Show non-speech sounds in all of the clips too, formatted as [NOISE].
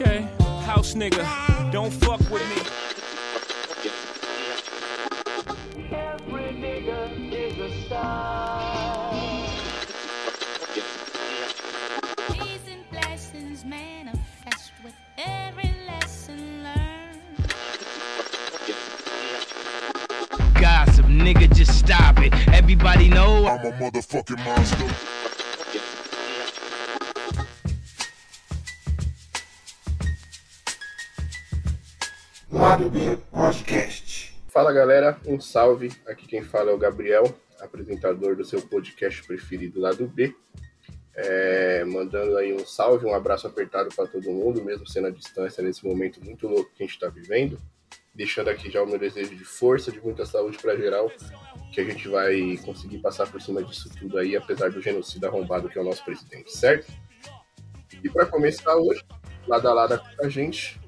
Okay, house nigga, don't fuck with me. Every nigga is a star. Peace and blessings manifest with every lesson learned. Gossip, nigga, just stop it. Everybody know I'm a motherfucking monster. Lado B Podcast. Fala galera, um salve. Aqui quem fala é o Gabriel, apresentador do seu podcast preferido lá do B. É, mandando aí um salve, um abraço apertado para todo mundo, mesmo sendo à distância nesse momento muito louco que a gente está vivendo. Deixando aqui já o meu desejo de força, de muita saúde para geral, que a gente vai conseguir passar por cima disso tudo aí, apesar do genocídio arrombado que é o nosso presidente, certo? E para começar hoje, lado a lado com a gente,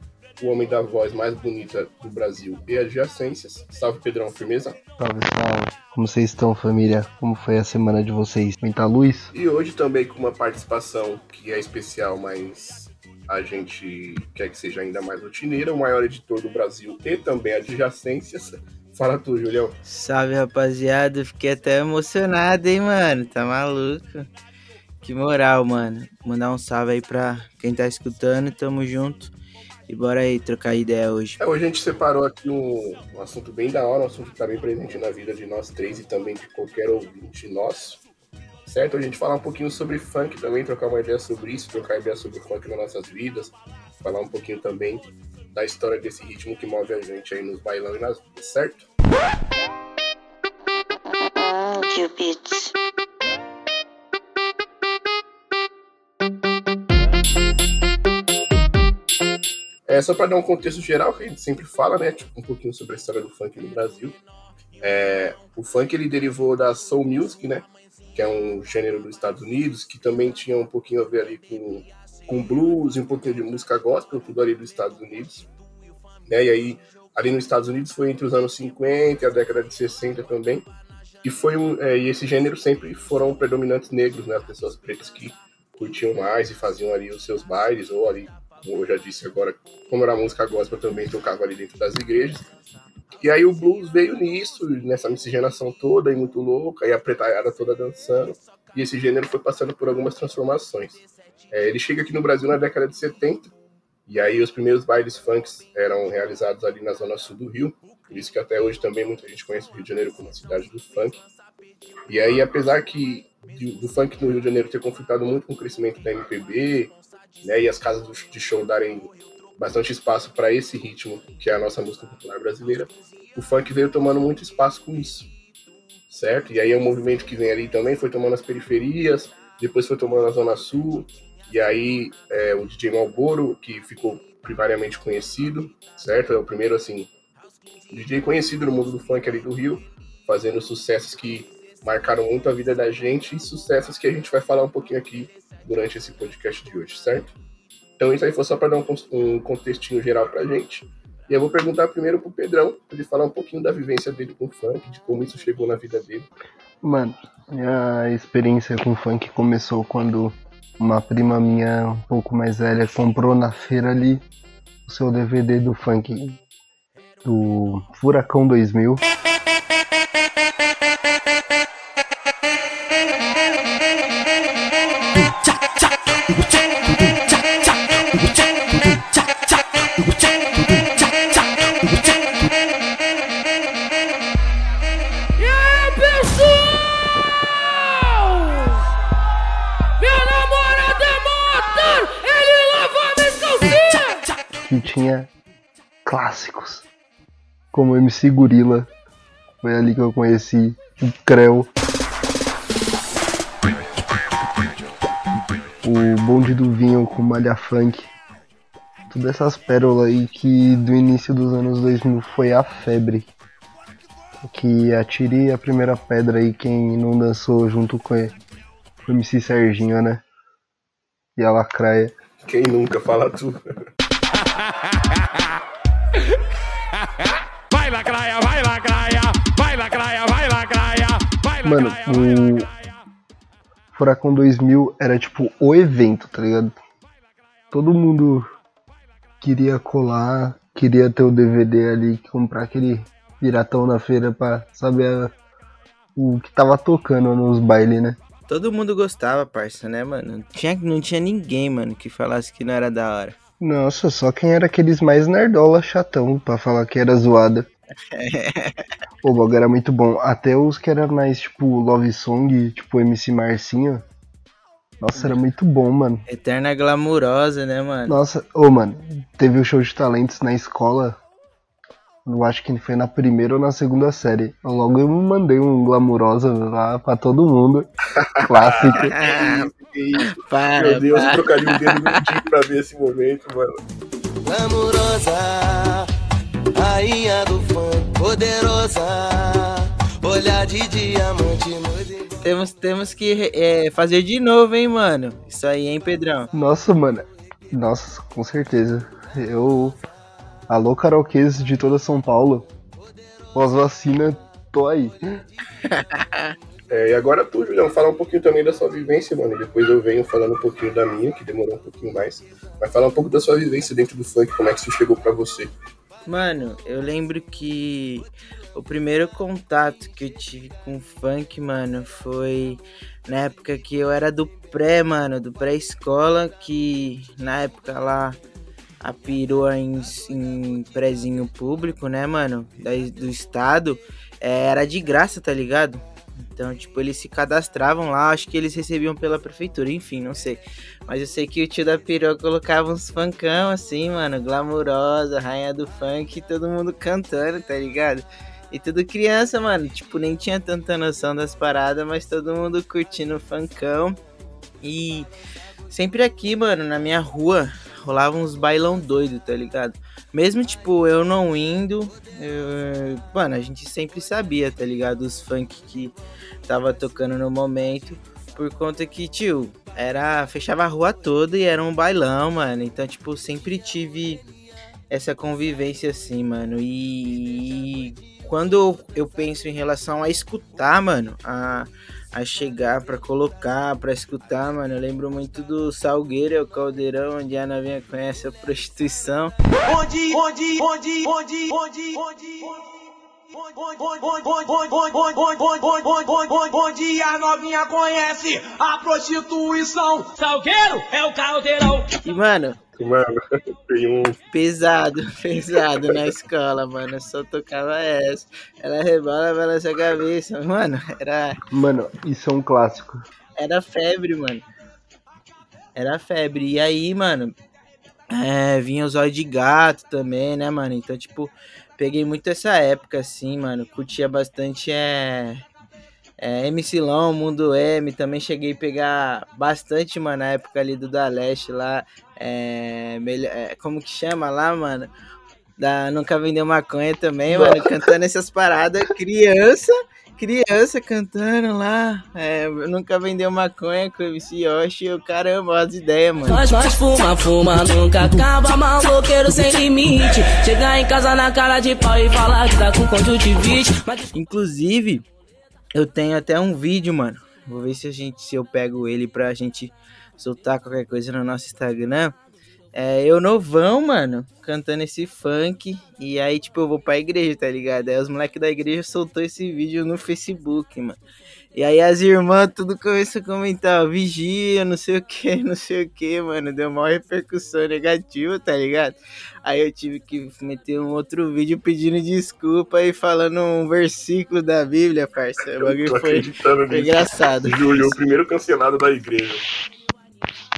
o homem da voz mais bonita do Brasil e adjacências. Salve Pedrão, firmeza? Salve, salve. Como vocês estão, família? Como foi a semana de vocês? Muita luz? E hoje também com uma participação que é especial, mas a gente quer que seja ainda mais rotineira, o maior editor do Brasil e também adjacências. [LAUGHS] Fala tu, Julião. Salve, rapaziada. Fiquei até emocionado, hein, mano. Tá maluco? Que moral, mano. Mandar um salve aí pra quem tá escutando. Tamo junto. E bora aí trocar ideia hoje. É, hoje a gente separou aqui um, um assunto bem da hora, um assunto que tá bem presente na vida de nós três e também de qualquer ouvinte nosso. Certo? A gente falar um pouquinho sobre funk também, trocar uma ideia sobre isso, trocar ideia sobre funk nas nossas vidas, falar um pouquinho também da história desse ritmo que move a gente aí nos bailão e nas vidas, certo? Cupids. É, só para dar um contexto geral, que a gente sempre fala, né? Tipo, um pouquinho sobre a história do funk no Brasil. É, o funk ele derivou da soul music, né? Que é um gênero dos Estados Unidos, que também tinha um pouquinho a ver ali com, com blues e um pouquinho de música gospel, tudo ali dos Estados Unidos. Né? E aí, ali nos Estados Unidos foi entre os anos 50 e a década de 60 também. E foi um, é, e esse gênero sempre foram predominantes negros, né? As pessoas pretas que curtiam mais e faziam ali os seus bailes, ou ali, como eu já disse agora, como era música gospel, também tocava ali dentro das igrejas. E aí o blues veio nisso, nessa miscigenação toda e muito louca, e a pretaiada toda dançando. E esse gênero foi passando por algumas transformações. É, ele chega aqui no Brasil na década de 70, e aí os primeiros bailes funks eram realizados ali na zona sul do Rio, por isso que até hoje também muita gente conhece o Rio de Janeiro como a cidade do funk. E aí, apesar que do, do funk no Rio de Janeiro ter conflitado muito com o crescimento da MPB, né, e as casas de show darem bastante espaço para esse ritmo, que é a nossa música popular brasileira, o funk veio tomando muito espaço com isso, certo? E aí é um movimento que vem ali também, foi tomando as periferias, depois foi tomando a Zona Sul, e aí é, o DJ Malboro, que ficou primariamente conhecido, certo? É o primeiro, assim, DJ conhecido no mundo do funk ali do Rio, fazendo sucessos que marcaram muito a vida da gente e sucessos que a gente vai falar um pouquinho aqui durante esse podcast de hoje, certo? Então isso aí foi só para dar um, contextinho geral pra gente. E eu vou perguntar primeiro pro Pedrão, pra ele falar um pouquinho da vivência dele com o funk, de como isso chegou na vida dele. Mano, minha experiência com funk começou quando uma prima minha, um pouco mais velha, comprou na feira ali o seu DVD do funk do Furacão 2000. Tinha clássicos, como MC Gorila. Foi ali que eu conheci o Creu. O Bonde do Vinho com Malha Funk. Todas essas pérolas aí que do início dos anos 2000 foi a febre. Que atire a primeira pedra aí quem não dançou junto com com o MC Serginho, né? E a Lacraia. Quem nunca fala tu? [LAUGHS] Vai lacraia, vai lacraia, vai lacraia, vai lacraia, vai Mano, lacraia, vai o. Furacão 2000 era tipo o evento, tá ligado? Todo mundo queria colar, queria ter o DVD ali, comprar aquele piratão na feira pra saber a- o que tava tocando nos bailes, né? Todo mundo gostava, parça, né, mano? Não tinha, não tinha ninguém, mano, que falasse que não era da hora. Nossa, só quem era aqueles mais nerdola chatão pra falar que era zoada. [LAUGHS] o bagulho era muito bom. Até os que era mais tipo Love Song, tipo MC Marcinho. Nossa, era muito bom, mano. Eterna glamurosa, né, mano? Nossa, ô mano, teve o show de talentos na escola. Eu acho que foi na primeira ou na segunda série. Logo eu mandei um glamurosa lá pra todo mundo. [LAUGHS] Clássico. [LAUGHS] Para, Meu Deus, eu para. trocaria um dedo mindinho pra ver esse momento, mano. Glamurosa, rainha do funk, poderosa, olhar de diamante no. Temos, temos que é, fazer de novo, hein, mano? Isso aí, hein, Pedrão? Nossa, mano. Nossa, com certeza. Eu. Alô, karaokês de toda São Paulo. Pós-vacina, tô aí. [LAUGHS] É, e agora tu, Julião, fala um pouquinho também da sua vivência, mano. E depois eu venho falando um pouquinho da minha, que demorou um pouquinho mais. Mas fala um pouco da sua vivência dentro do funk, como é que isso chegou pra você. Mano, eu lembro que o primeiro contato que eu tive com funk, mano, foi na época que eu era do pré, mano, do pré-escola, que na época lá a perua em, em prézinho público, né, mano, da, do estado, é, era de graça, tá ligado? Então, tipo, eles se cadastravam lá, acho que eles recebiam pela prefeitura, enfim, não sei. Mas eu sei que o tio da perua colocava uns funkão assim, mano, glamurosa, rainha do funk, todo mundo cantando, tá ligado? E tudo criança, mano, tipo, nem tinha tanta noção das paradas, mas todo mundo curtindo o funkão. E sempre aqui, mano, na minha rua, rolava uns bailão doido, tá ligado? Mesmo, tipo, eu não indo, eu- mano, a gente sempre sabia, tá ligado? Os funk que tava tocando no momento. Por conta que, tio, era. Fechava a rua toda e era um bailão, mano. Então, tipo, sempre tive essa convivência assim, mano. E quando eu, penso em relação a escutar, mano, a, a chegar pra colocar, pra escutar, mano, eu lembro muito do Salgueiro, o Caldeirão, onde a novinha conhece a prostituição. Onde, onde, onde, onde, onde, onde, onde a novinha conhece a prostituição. Salgueiro é o caldeirão. E, mano, Mano, [LAUGHS] tem um. pesado, [LAUGHS] pesado na escola, mano. Eu só tocava essa. Ela rebola pela sua cabeça. Mano, era. Mano, isso é um clássico. Era febre, mano. Era febre. E aí, mano, é, vinha os olhos de gato também, né, mano? Então, tipo, peguei muito essa época, assim, mano. Curtia bastante, é. É, MC Long, Mundo M, também cheguei a pegar bastante, mano, na época ali do Da Leste lá. É, melhor, é, como que chama lá, mano? Da Nunca Vendeu Maconha também, mano, cantando essas paradas. Criança, criança cantando lá. É, Nunca Vendeu Maconha com o MC Yoshi. Eu, caramba, as ideias, mano. Nós, nós fuma, fuma, nunca acaba, maloqueiro sem limite. Chegar em casa na cara de pau e falar que tá com conjuntivite. Mas Inclusive, eu tenho até um vídeo, mano. Vou ver se a gente, se eu pego ele pra gente soltar qualquer coisa no nosso Instagram. É, eu novão, mano, cantando esse funk. E aí, tipo, eu vou pra igreja, tá ligado? Aí os moleques da igreja soltou esse vídeo no Facebook, mano. E aí as irmãs tudo começou a comentar, vigia, não sei o que, [LAUGHS] não sei o que, mano. Deu maior repercussão negativa, tá ligado? Aí eu tive que meter um outro vídeo pedindo desculpa e falando um versículo da Bíblia, parça. O bagulho foi, foi engraçado. Júlio, o primeiro cancelado da igreja.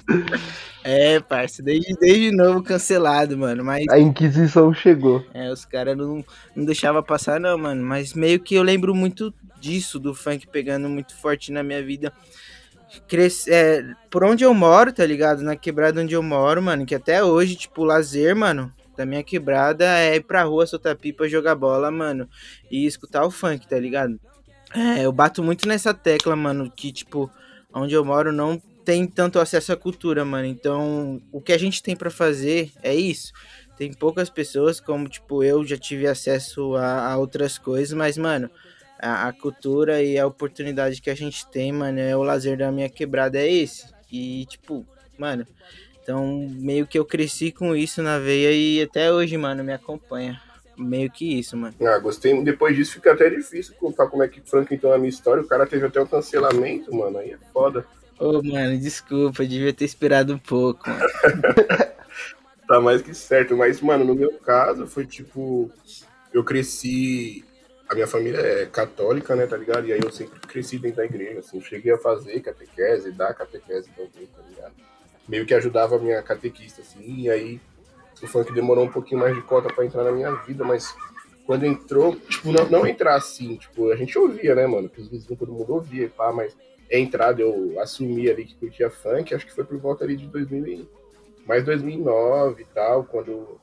[LAUGHS] É, parça, desde, desde novo cancelado, mano. Mas A Inquisição chegou. é, os caras não, não deixavam passar, não, mano. Mas meio que eu lembro muito disso, do funk pegando muito forte na minha vida. Cresce, é, por onde eu moro, tá ligado? Na quebrada onde eu moro, mano. Que até hoje, tipo, o lazer, mano, da minha quebrada é ir pra rua, soltar pipa, jogar bola, mano. E escutar o funk, tá ligado? É, eu bato muito nessa tecla, mano, que, tipo, onde eu moro não tem tanto acesso à cultura, mano. Então, o que a gente tem pra fazer é isso. Tem poucas pessoas, como, tipo, eu já tive acesso a, a outras coisas, mas, mano, a, a cultura e a oportunidade que a gente tem, mano, é o lazer da minha quebrada, é esse. E, tipo, mano, Então, meio que eu cresci com isso na veia e até hoje, mano, me acompanha. Meio que isso, mano. Ah, gostei. Depois disso fica até difícil contar como é que Frank entrou na minha história. O cara teve até um cancelamento, mano. Aí é foda. Ô, mano, desculpa, devia ter esperado um pouco. [LAUGHS] Tá mais que certo. Mas, mano, no meu caso, foi tipo. Eu cresci. A minha família é católica, né, tá ligado? E aí eu sempre cresci dentro da igreja, assim. Cheguei a fazer catequese, dar catequese também, tá ligado? Meio que ajudava a minha catequista, assim. E aí o funk demorou um pouquinho mais de cota pra entrar na minha vida, mas quando entrou, tipo, não, não entrar assim, tipo, a gente ouvia, né, mano? Que os vizinhos, todo mundo ouvia e pá, mas entrada, eu assumi ali que curtia funk, acho que foi por volta ali de 2000 e... mais 2009 e tal, quando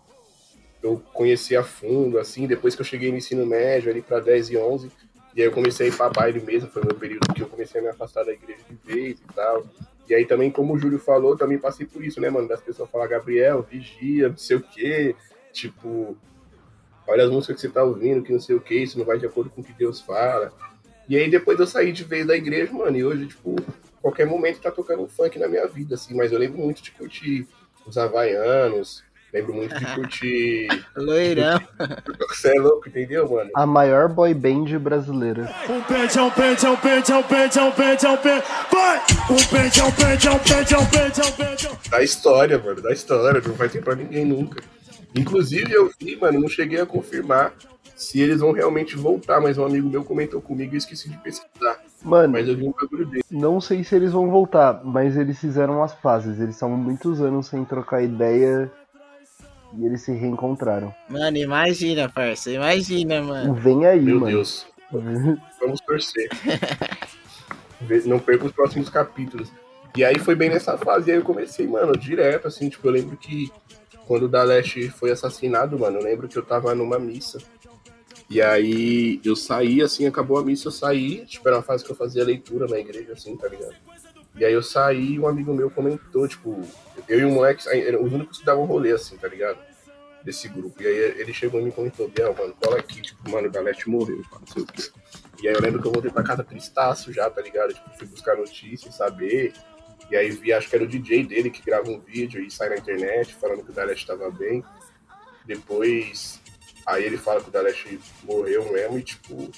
eu conheci a fundo, assim, depois que eu cheguei no ensino médio, ali pra 10 e 11, e aí eu comecei a ir baile mesmo, foi meu período que eu comecei a me afastar da igreja de vez e tal. E aí também, como o Júlio falou, também passei por isso, né, mano? Das pessoas falar, Gabriel, vigia, não sei o quê, tipo, olha as músicas que você tá ouvindo, que não sei o quê, isso não vai de acordo com o que Deus fala. E aí depois eu saí de vez da igreja, mano, e hoje, tipo, qualquer momento tá tocando um funk na minha vida, assim, mas eu lembro muito de curtir os havaianos, lembro muito de curtir. Loirão. Você é louco, entendeu, mano? A maior boy band brasileira. Um pente, é um pente, é um pente, é um pente, é um pente, é um pente. Vai! Um pente, é um pente, é um pente, é um pente, é um pente. é um- Da história, mano, da história, não vai ter pra ninguém nunca. Inclusive, eu vi, mano, não cheguei a confirmar se eles vão realmente voltar, mas um amigo meu comentou comigo e eu esqueci de pesquisar. Mano, Mas eu vi um bagulho dele. não sei se eles vão voltar, mas eles fizeram as fases. Eles estavam muitos anos sem trocar ideia e eles se reencontraram. Mano, imagina, parça, imagina, mano. Vem aí, Meu mano. Deus, vamos torcer. Não perca os próximos capítulos. E aí foi bem nessa fase, aí eu comecei, mano, direto, assim, tipo, eu lembro que quando o Daleste foi assassinado, mano, eu lembro que eu tava numa missa. E aí eu saí, assim, acabou a missa, eu saí, tipo, era uma fase que eu fazia leitura na igreja, assim, tá ligado? E aí eu saí um amigo meu comentou, tipo, eu e o moleque, os únicos que davam rolê, assim, tá ligado? Desse grupo. E aí ele chegou e me comentou, Biel, mano, cola aqui, tipo, mano, o Daleste morreu, não sei o quê. E aí eu lembro que eu voltei pra casa tristaço já, tá ligado? Tipo, fui buscar notícias, saber. E aí vi, acho que era o DJ dele que grava um vídeo e sai na internet falando que o Daleste tava bem. Depois, aí ele fala que o Daleste morreu mesmo e tipo.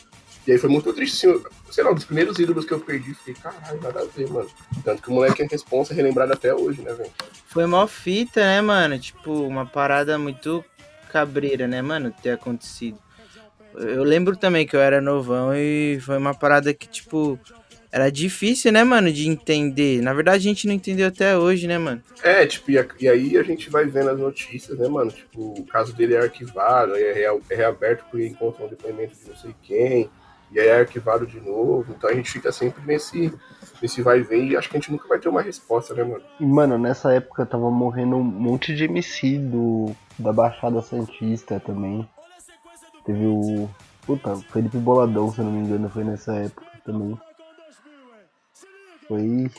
E aí foi muito triste, assim, sei lá, um dos primeiros ídolos que eu perdi, fiquei, caralho, nada a ver, mano. Tanto que o moleque é responsa, relembrado até hoje, né, velho? Foi mó fita, né, mano? Tipo, uma parada muito cabreira, né, mano, ter acontecido. Eu lembro também que eu era novão e foi uma parada que, tipo, era difícil, né, mano, de entender. Na verdade, a gente não entendeu até hoje, né, mano? É, tipo, e, a- e aí a gente vai vendo as notícias, né, mano? Tipo, o caso dele é arquivado, aí é, rea- é reaberto porque encontra um depoimento de não sei quem, e aí é arquivado de novo. Então a gente fica sempre nesse, nesse vai e vem e acho que a gente nunca vai ter uma resposta, né, mano? E, mano, nessa época tava morrendo um monte de MC do, da Baixada Santista também. Teve o. Puta, o Felipe Boladão, se eu não me engano, foi nessa época também. Foi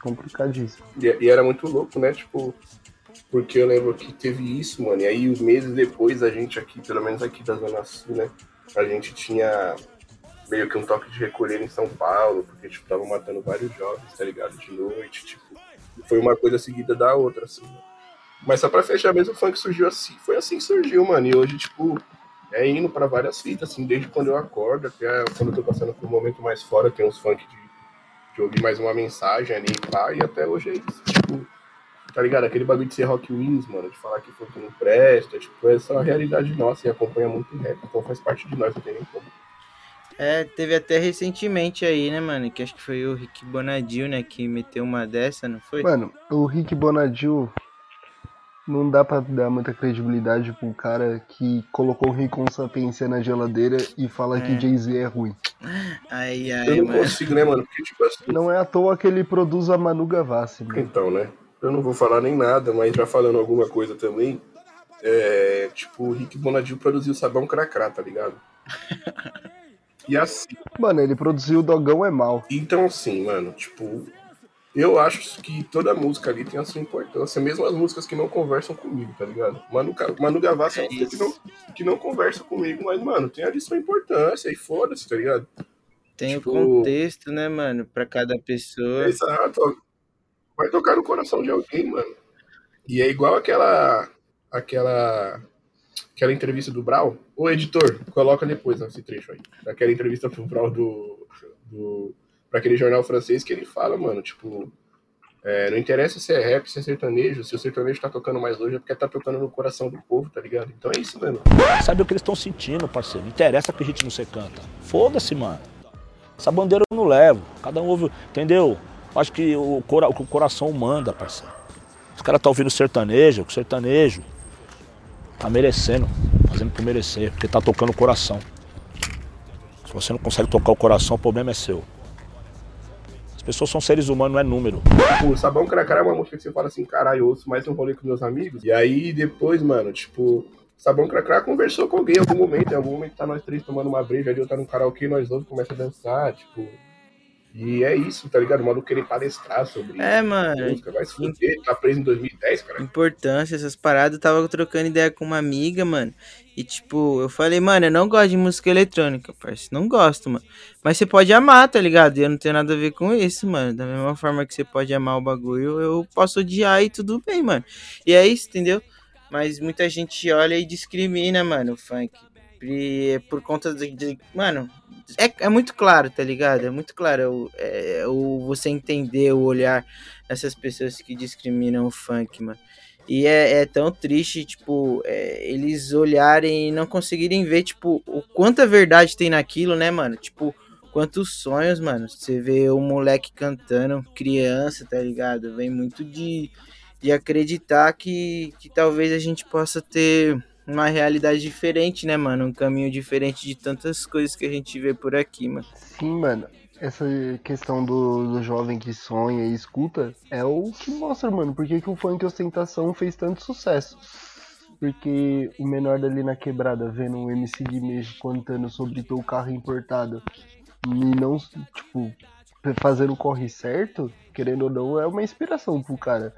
complicadíssimo. E, e era muito louco, né? Tipo, porque eu lembro que teve isso, mano. E aí, os meses depois, a gente aqui, pelo menos aqui da Zona Sul, né? A gente tinha meio que um toque de recolher em São Paulo, porque, tipo, estavam matando vários jovens, tá ligado? De noite, tipo. Foi uma coisa seguida da outra, assim. né? Mas só pra fechar mesmo, o funk surgiu assim. Foi assim que surgiu, mano. E hoje, tipo, é indo pra várias fitas, assim, desde quando eu acordo até quando eu tô passando por um momento mais fora, tem uns funk de de ouvir mais uma mensagem ali e pá, e até hoje é isso, tipo, tá ligado? Aquele bagulho de ser rock wins, mano, de falar que funk não presta, tipo, essa é uma realidade nossa e acompanha muito rap, então faz parte de nós, não tem nem como. É, teve até recentemente aí, né, mano? Que acho que foi o Rick Bonadil, né? Que meteu uma dessa, não foi? Mano, o Rick Bonadil não dá pra dar muita credibilidade pro cara que colocou o Rick Sapiência na geladeira e fala que É. Jay-Z é ruim. Ai, Eu ai, não mano. consigo, né, mano, porque, tipo assim, Não é à toa que ele produz a Manu Gavassi, mano. então, né, eu não vou falar nem nada, mas já falando alguma coisa também, é, tipo, o Rick Bonadil produziu Sabão Cracrá, tá ligado? [LAUGHS] E assim, Mano, ele produziu o Dogão é Mal. Então, assim, mano, tipo, eu acho que toda música ali tem a sua importância, mesmo as músicas que não conversam comigo, tá ligado? Manu, Manu Gavassi é É uma música que não, que não conversa comigo, mas, mano, tem ali sua importância e foda-se, tá ligado? Tem tipo- o contexto, né, mano? Pra cada pessoa. Exato. Vai tocar no coração de alguém, mano. E é igual aquela. aquela. aquela entrevista do Brau. Ô editor, coloca depois esse trecho aí. Daquela entrevista pro Brau do. do pra aquele jornal francês que ele fala, mano, tipo. é, não interessa se é rap, se é sertanejo, se o sertanejo tá tocando mais hoje é porque tá tocando no coração do povo, tá ligado? Então é isso mesmo. Sabe o que eles estão sentindo, parceiro. Não interessa que não se canta. Foda-se, mano. Essa bandeira eu não levo. Cada um ouve. Entendeu? Acho que o, cora- o coração manda, parceiro. Os caras estão ouvindo sertanejo, o sertanejo tá merecendo, fazendo por merecer, porque tá tocando o coração. Se você não consegue tocar o coração, o problema é seu. As pessoas são seres humanos, não é número. Tipo, Sabão Cracara é uma música que você fala assim, caralho, eu ouço mais um rolê com meus amigos. E aí depois, mano, tipo, Sabão Cracara conversou com alguém em algum momento. Em algum momento tá nós três tomando uma breja ali, eu tá no karaokê, nós dois começa a dançar, tipo. E é isso, tá ligado? O maluco querer palestrar sobre É, mano. música, vai se fuder, tá preso em 2010, cara. Importância, essas paradas. Eu tava trocando ideia com uma amiga, mano. E tipo, eu falei, mano, eu não gosto de música eletrônica, parceiro. Não gosto, mano. Mas você pode amar, tá ligado? E eu não tenho nada a ver com isso, mano. Da mesma forma que você pode amar o bagulho, eu posso odiar e tudo bem, mano. E é isso, entendeu? Mas muita gente olha e discrimina, mano, o funk. E é por conta de. de- mano, é, é muito claro, tá ligado? É muito claro o, é, o, você entender o olhar dessas pessoas que discriminam o funk, mano. E é, é tão triste, tipo, é, eles olharem e não conseguirem ver, tipo, o quanta verdade tem naquilo, né, mano? Tipo, quantos sonhos, mano. Você vê o moleque cantando, criança, tá ligado? Vem muito de, de acreditar que, que talvez a gente possa ter uma realidade diferente, né, mano? Um caminho diferente de tantas coisas que a gente vê por aqui, mano. Sim, mano. Essa questão do, do jovem que sonha e escuta é o que mostra, mano, por que o funk ostentação fez tanto sucesso. Porque o menor dali na quebrada, vendo um MC Guimê cantando sobre teu carro importado e não, tipo, fazendo o corre certo, querendo ou não, é uma inspiração pro cara.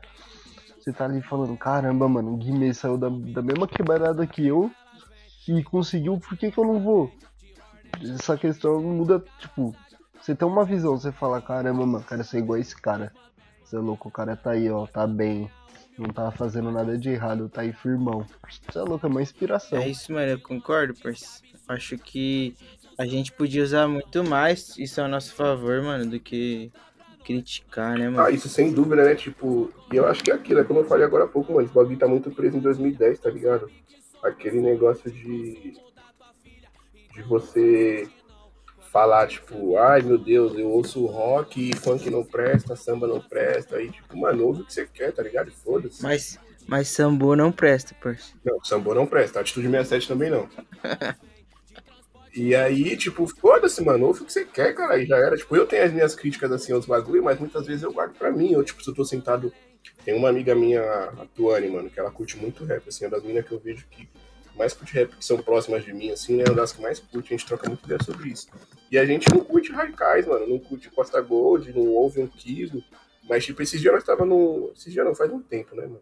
Você tá ali falando, caramba, mano, o Guimê saiu da, da mesma quebrada que eu e conseguiu, por que que eu não vou? Essa questão muda, tipo, você tem uma visão, você fala, caramba, mano, quero ser igual a esse cara. Você é louco, o cara tá aí, ó, tá bem. Não tá fazendo nada de errado, tá aí firmão. Você é louco, é uma inspiração. É isso, mano, eu concordo, parceiro. Acho que a gente podia usar muito mais isso a nosso favor, mano, do que criticar, né, mano? Ah, isso sem dúvida, né? Tipo, e eu acho que é aquilo, é como eu falei agora há pouco, mano. Esse bagulho tá muito preso em 2010, tá ligado? Aquele negócio de. de você falar, tipo, ai meu Deus, eu ouço rock e funk não presta, samba não presta. Aí, tipo, mano, ouve o que você quer, tá ligado? Foda-se. Mas, mas sambu não presta, parceiro. Não, samba não presta, atitude 67 também não. [LAUGHS] E aí, tipo, foda-se, mano, ouve o que você quer, cara, e já era. Tipo, eu tenho as minhas críticas, assim, aos bagulho, mas muitas vezes eu guardo pra mim. Eu, tipo, se eu tô sentado... Tem uma amiga minha, a Tuane, mano, que ela curte muito rap, assim, é das minas que eu vejo que mais curte rap, que são próximas de mim, assim, né, é uma das que mais curte, a gente troca muito ideia sobre isso. E a gente não curte radicais, mano, não curte Costa Gold, não ouve um quilo, mas, tipo, esses dias nós tava no... Esses dias não, faz um tempo, né, mano?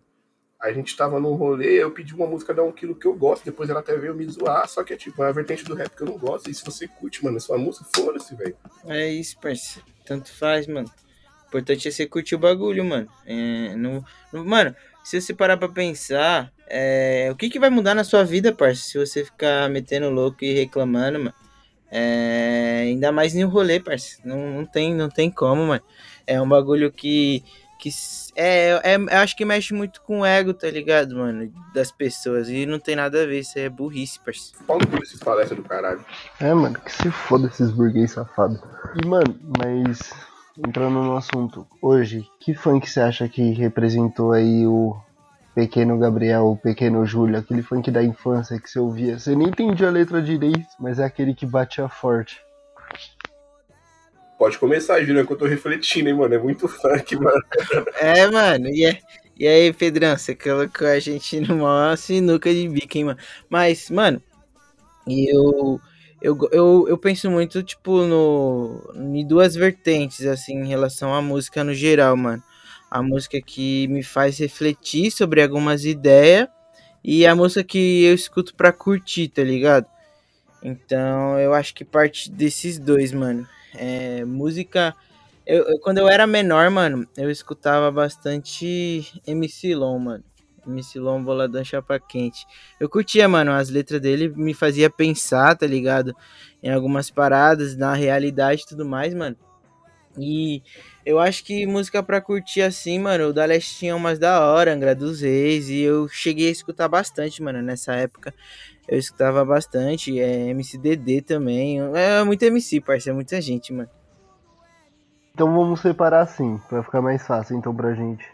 A gente tava num rolê, eu pedi uma música da um quilo que eu gosto, depois ela até veio me zoar, só que é tipo, é uma vertente do rap que eu não gosto, e se você curte, mano, sua música, foda-se, velho. É isso, parceiro. Tanto faz, mano. O importante é você curtir o bagulho, mano. É, no, no- mano, se você parar pra pensar, é, o que, que vai mudar na sua vida, parceiro, se você ficar metendo louco e reclamando, mano? É, ainda mais no rolê, parceiro. Não, não, tem, não tem como, mano. É um bagulho que. que é, é, eu acho que mexe muito com o ego, tá ligado, mano? Das pessoas. E não tem nada a ver, isso é burrice, parceiro. Pau no cu desses palestras do caralho. É, mano, que se foda esses burguês safados. E, mano, mas entrando no assunto, hoje, que funk você acha que representou aí o pequeno Gabriel, o pequeno Júlio, aquele funk da infância que você ouvia? Você nem entendia a letra direito, mas é aquele que batia forte. Pode começar, Júnior, que eu tô refletindo, hein, mano, é muito funk, [LAUGHS] mano. É, mano, e, é- e aí, Pedrão, você colocou a gente numa sinuca de bico, hein, mano? Mas, mano, eu, eu, eu, eu penso muito, tipo, no, em duas vertentes, assim, em relação à música no geral, mano. A música que me faz refletir sobre algumas ideias e a música que eu escuto pra curtir, tá ligado? Então, eu acho que parte desses dois, mano. É, música. Eu, eu- quando eu era menor, mano, eu escutava bastante MC Long, mano. MC Lom Boladão Chapa Quente. Eu curtia, mano, as letras dele me fazia pensar, tá ligado? Em algumas paradas, na realidade e tudo mais, mano. E eu acho que música pra curtir assim, mano, o da Leste tinha umas da hora, Angra dos Reis, e eu cheguei a escutar bastante, mano, nessa época. Eu escutava bastante, é, MCDD também. É muito MC, parceiro, é muita gente, mano. Então vamos separar assim, pra ficar mais fácil então pra gente.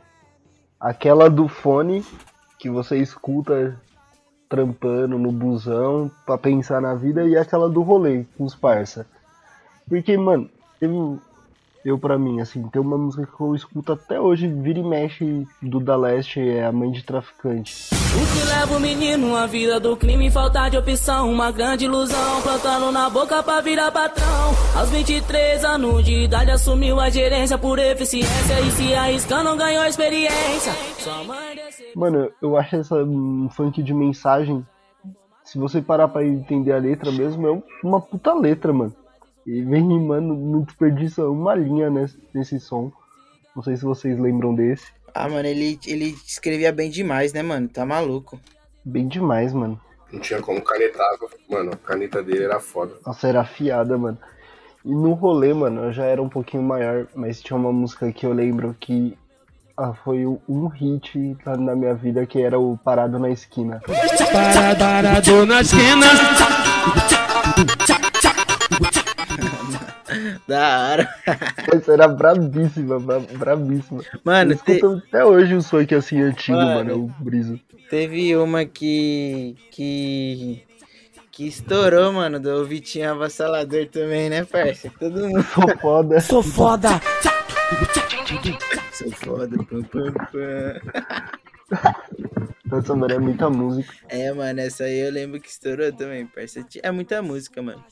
Aquela do fone que você escuta trampando no busão pra pensar na vida e aquela do rolê com os parça. Porque, mano, eu, eu pra mim, assim, tem uma música que eu escuto até hoje, vira e mexe do Da Leste, é a mãe de traficante. O que leva o menino à vida do crime, falta de opção, uma grande ilusão, plantando na boca pra virar patrão. Aos 23 anos de idade assumiu a gerência por eficiência e se arriscando ganhou experiência. Sua mãe. Mano, eu acho essa um funk de mensagem. Se você parar pra entender a letra mesmo, é uma puta letra, mano. E vem rimando, não desperdiça uma linha nesse, nesse som. Não sei se vocês lembram desse. Ah, mano, ele, ele escrevia bem demais, né, mano? Tá maluco. Bem demais, mano. Não tinha como canetar. Mano, a caneta dele era foda. Nossa, era afiada, mano. E no rolê, mano, eu já era um pouquinho maior, mas tinha uma música que eu lembro que ah, foi um hit na- na minha vida, que era o Parado na Esquina. Parado na esquina. [LAUGHS] [LAUGHS] Da hora. Essa era brabíssima, bra- brabíssima. Mano, te- até hoje um funk assim antigo, Mano. mano, eu briso. Teve uma que. que. que estourou, mano, do Vitinho Avassalador também, né, parça? Todo mundo. Sou foda. Sou foda. Sou foda. pam, pam, pam. Nossa, mano, é muita música. É, mano, essa aí eu lembro que estourou também, parça. É muita música, mano.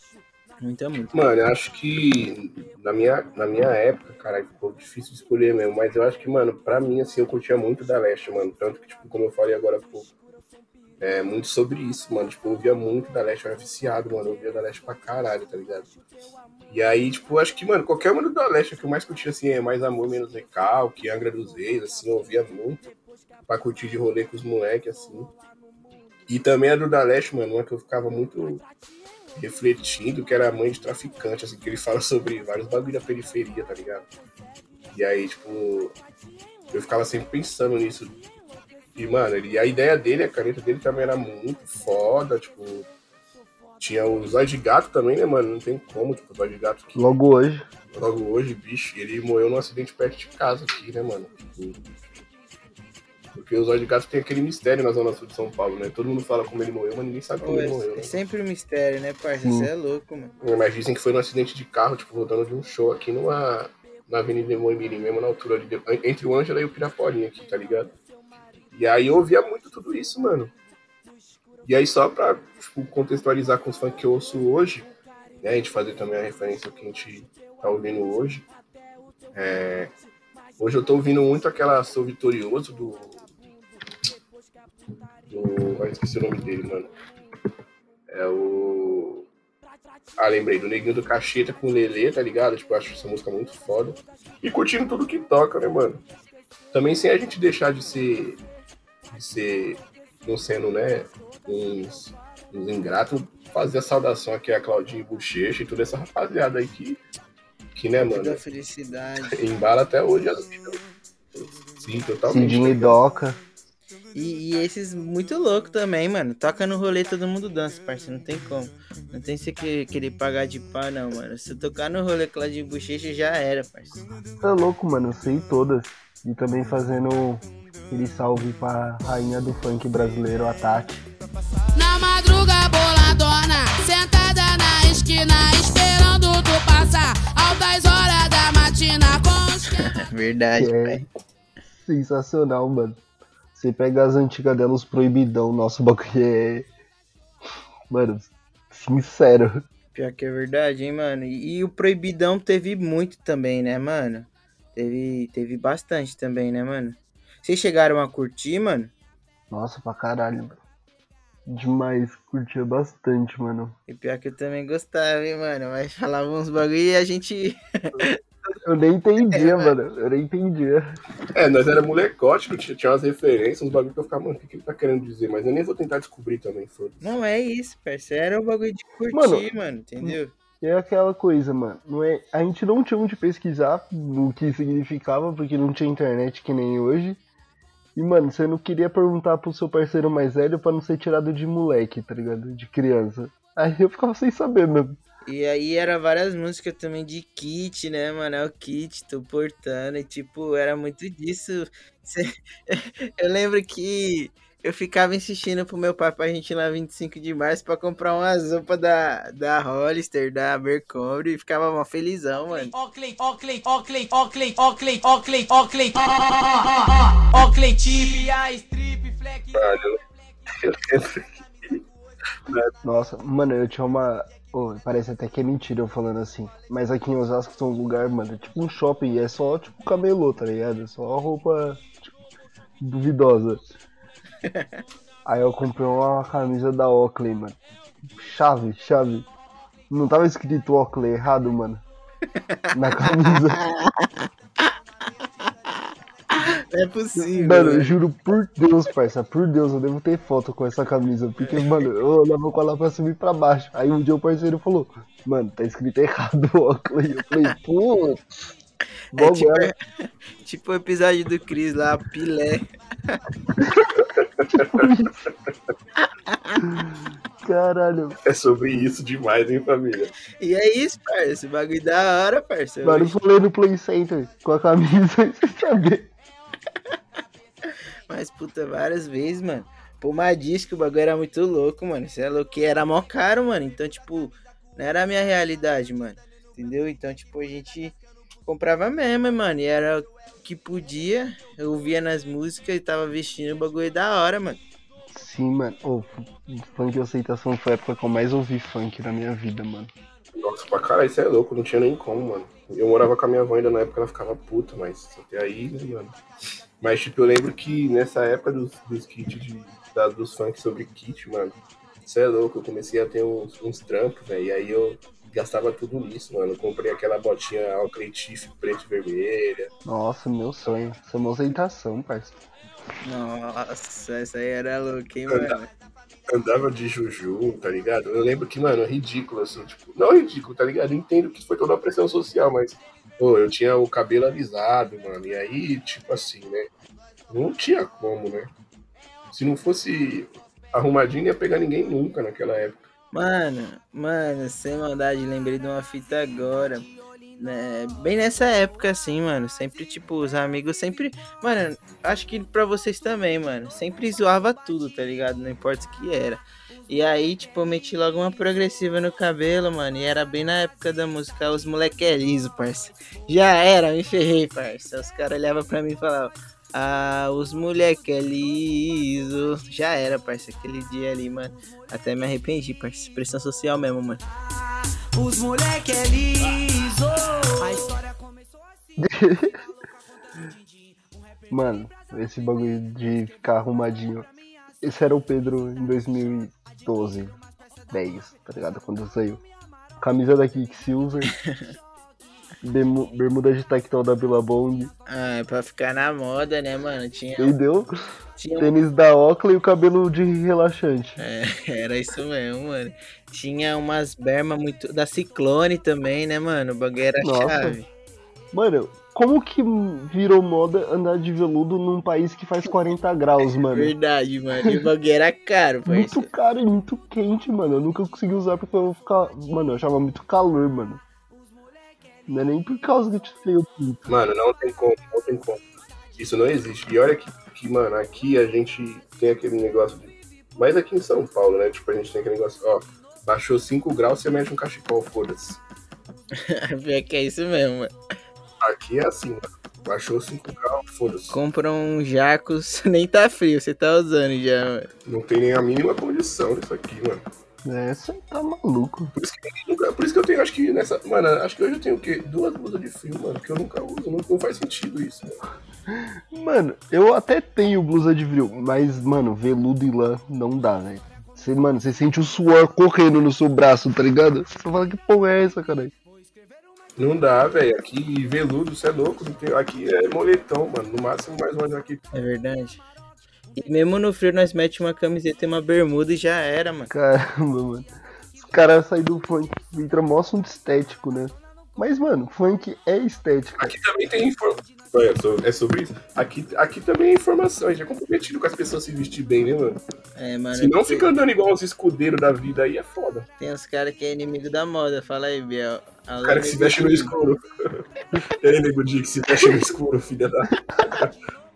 Muita música. Mano, eu acho que na minha, na minha época, cara, ficou difícil de escolher mesmo. Mas eu acho que, mano, pra mim, assim, eu curtia muito da Leste, mano. Tanto que, tipo, como eu falei agora há pouco, é muito sobre isso, mano. Tipo, eu ouvia muito da Leste, eu era viciado, mano. Eu ouvia da Leste pra caralho, tá ligado? E aí, tipo, acho que, mano, qualquer uma do da Leste, o que eu mais curtia, assim, é Mais Amor, Menos Recalque, Angra dos Reis, assim, eu ouvia muito. Pra curtir de rolê com os moleques, assim. E também a do da Leste, mano, uma que eu ficava muito refletindo, que era a mãe de traficante, assim, que ele fala sobre vários bagulho da periferia, tá ligado? E aí, tipo, eu ficava sempre pensando nisso. E, mano, ele, a ideia dele, a caneta dele também era muito foda, tipo. Tinha o Zóio de Gato também, né, mano? Não tem como, tipo, o Zóio de Gato que Logo hoje. logo hoje, bicho, ele morreu num acidente perto de casa aqui, né, mano? Tipo, porque o Zóio de Gato tem aquele mistério na zona sul de São Paulo, né? Todo mundo fala como ele morreu, mas ninguém sabe como Pô, ele morreu, é, né? é sempre um mistério, né, parça? Você é louco, mano. Mas dizem que foi num acidente de carro, tipo, voltando de um show aqui numa, na Avenida Moimirim, mesmo na altura ali, de- entre o Ângela e o Piraporinha aqui, tá ligado? E aí eu ouvia muito tudo isso, mano. E aí só pra tipo, contextualizar com os funk que eu ouço hoje, né, a gente fazer também a referência ao que a gente tá ouvindo hoje. é, hoje eu tô ouvindo muito aquela Sou Vitorioso do... do... Ah, esqueci o nome dele, mano. É o... Ah, lembrei, do Neguinho do Cacheta com o Lelê, tá ligado? Tipo, eu acho essa música muito foda. E curtindo tudo que toca, né, mano? Também sem a gente deixar de ser. de ser. não sendo, né? uns, uns ingratos, fazer a saudação aqui a Claudinho Bochecha e toda essa rapaziada aí que. que, né, mano? Da felicidade. Embala até hoje as vidas. Sim, totalmente. Cidinho e Doca. E, e esses muito louco também, mano. Toca no rolê, todo mundo dança, parceiro. Não tem como. Não tem você que, querer pagar de pá, não, mano. Se eu tocar no rolê Claudinho Bochecha, já era, parceiro. Tá louco, mano, eu sei todas. E também fazendo aquele salve pra rainha do funk brasileiro, a Tati. Na madruga boladona, sentada na esquina, esperando tu passar. Altas horas da matina com os [LAUGHS] Verdade, é velho. sensacional, mano. Você pega as antigas dela, os proibidão, nosso bagulho é. Mano, sincero. Pior que é verdade, hein, mano. E, e o Proibidão teve muito também, né, mano? Teve, teve bastante também, né, mano? Vocês chegaram a curtir, mano? Nossa, pra caralho, mano. Demais, curtia bastante, mano. E pior que eu também gostava, hein, mano. Mas falava uns bagulho e a gente [LAUGHS] Eu nem entendia, mano. Eu nem entendia. É, nós era molecote, que tinha, tinha umas referências, uns bagulho que eu ficava, mano, o que, que ele tá querendo dizer? Mas eu nem vou tentar descobrir também, foda-se. Não é isso, parceiro. Era o bagulho de curtir, Mano, mano, entendeu? É aquela coisa, mano. Não é, a gente não tinha onde pesquisar o que significava, porque não tinha internet que nem hoje. E, mano, você não queria perguntar pro seu parceiro mais velho pra não ser tirado de moleque, tá ligado? De criança. Aí eu ficava sem saber mesmo. E aí era várias músicas também de kit, né, mano? É o kit, tô portando. E tipo, era muito disso. [LAUGHS] Eu lembro que eu ficava insistindo pro meu pai pra gente ir lá 25 de março pra comprar uma roupa da, da Hollister, da Abercrombie, e ficava uma felizão, mano. Oakley, Oakley, Oakley, Oakley, Oakley, Oakley, Oakley, Oakley, tip, a strip, flex. Nossa, mano, eu tinha uma. Ô, parece até que é mentira eu falando assim. Mas aqui em Osasco tem um lugar, mano, é tipo um shopping, e é só tipo camelô, tá ligado? É só roupa tipo, duvidosa. [LAUGHS] Aí eu comprei uma camisa da Oakley, mano. Chave, chave. Não tava escrito Oakley errado, mano. [LAUGHS] Na camisa. [LAUGHS] Não é possível. Mano, eu né? juro por Deus, parça, por Deus, eu devo ter foto com essa camisa. Porque, mano, eu olhava com ela pra e pra baixo. Aí um dia o parceiro falou, mano, tá escrito errado o Oakley. Eu falei, putz. É tipo, ela. [LAUGHS] tipo o episódio do Chris lá, Pilé. Caralho. É sobre isso demais, hein, família? E é isso, parça. O bagulho da hora, parça. Mano, eu falei no Play Center com a camisa [LAUGHS] sem saber. Mas, puta, várias vezes, mano. Disse que o bagulho era muito louco, mano. Isso é louco. que Era mó caro, mano. Então, tipo, não era a minha realidade, mano. Entendeu? Então, tipo, a gente comprava mesmo, mano. E era o que podia. Eu ouvia nas músicas e tava vestindo o bagulho da hora, mano. Sim, mano. Ô, funk e aceitação foi a época que eu mais ouvi funk na minha vida, mano. Nossa, pra caralho, isso é louco, não tinha nem como, mano. Eu morava com a minha avó ainda na época, ela ficava puta, mas até aí, mano. Mas, tipo, eu lembro que nessa época dos, dos kits, de, da- dos funk sobre kit, mano, isso é louco, eu comecei a ter uns, uns trampos, velho, e aí eu gastava tudo nisso, mano. Eu comprei aquela botinha Alclay Tiff preto e vermelha. Nossa, meu sonho. Isso é uma aceitação, parça. Nossa, essa aí era louca, hein, mano. Andava de Juju, tá ligado? Eu lembro que, mano, é ridículo, assim, tipo, não ridículo, tá ligado? Eu entendo que foi toda a pressão social, mas, pô, eu tinha o cabelo alisado, mano, e aí, tipo assim, né? Não tinha como, né? Se não fosse arrumadinho, não ia pegar ninguém nunca naquela época. Mano, mano, sem maldade, lembrei de uma fita agora. Né? Bem nessa época, assim, mano. Sempre, tipo, os amigos sempre. Mano, acho que pra vocês também, mano. Sempre zoava tudo, tá ligado? Não importa o que era. E aí, tipo, eu meti logo uma progressiva no cabelo, mano. E era bem na época da música Os Moleque é Liso, parça. Já era, me ferrei, parça. Os caras olhavam pra mim e falavam. Ah, os moleque é liso. Já era, parça. Aquele dia ali, mano. Até me arrependi, parça. Pressão social mesmo, mano. Os moleque é liso. A história começou assim. [LAUGHS] Mano, esse bagulho de ficar arrumadinho. Esse era o Pedro em 2012, 10, tá ligado? Quando saiu. Camisa da Kicksilver. [LAUGHS] bermu- bermuda de tactel da Billabong. Ah, pra ficar na moda, né, mano? Tinha. Entendeu? tinha Tênis da Oakley e o cabelo de relaxante. É, [LAUGHS] era isso mesmo, mano. Tinha umas bermas muito. Da Ciclone também, né, mano? O bagulho era Nossa. chave. Mano, como que virou moda andar de veludo num país que faz 40 graus, mano? Verdade, mano. E o bagulho era caro, Muito parceiro. caro e muito quente, mano. Eu nunca consegui usar porque eu vou ficar. Mano, eu achava muito calor, mano. Não é nem por causa que eu tirei o pinto. Mano, não tem como, não tem como. Isso não existe. E olha que, que, mano, aqui a gente tem aquele negócio de. Mas aqui em São Paulo, né? Tipo, a gente tem aquele negócio, ó, baixou 5 graus, você mete um cachecol, foda-se. [LAUGHS] Pior que é isso mesmo, mano. Aqui é assim, mano. Baixou 5 graus, foda-se. Compra um jacos, [LAUGHS] nem tá frio, você tá usando já, mano. Não tem nem a mínima condição disso aqui, mano. É, você tá maluco. Por isso que, por isso que eu tenho, acho que nessa. Mano, acho que hoje eu tenho o quê? Duas blusas de frio, mano, que eu nunca uso. Não, não faz sentido isso, mano. Mano, eu até tenho blusa de frio, mas, mano, veludo e lã não dá, velho. Você, mano, você sente o suor correndo no seu braço, tá ligado? Você fala que porra é essa, cara? Não dá, velho. Aqui, veludo, você é louco. Aqui é moletão, mano. No máximo, mais uma aqui. É verdade. E mesmo no frio nós mete uma camiseta e uma bermuda e já era, mano. Caramba, mano. Os caras saem do funk entra mó assunto estético, né? Mas, mano, funk é estética. Aqui também tem informação. É so- é sobre isso? Aqui, aqui também é informação. A gente é comprometido com as pessoas se vestir bem, né, mano? É, mano. Se não fica andando igual os escudeiros da vida aí, é foda. Tem uns caras que é inimigo da moda. Fala aí, Biel. O cara que se veste no escuro. [LAUGHS] Aí, nego Di, que se veste no escuro, filha da.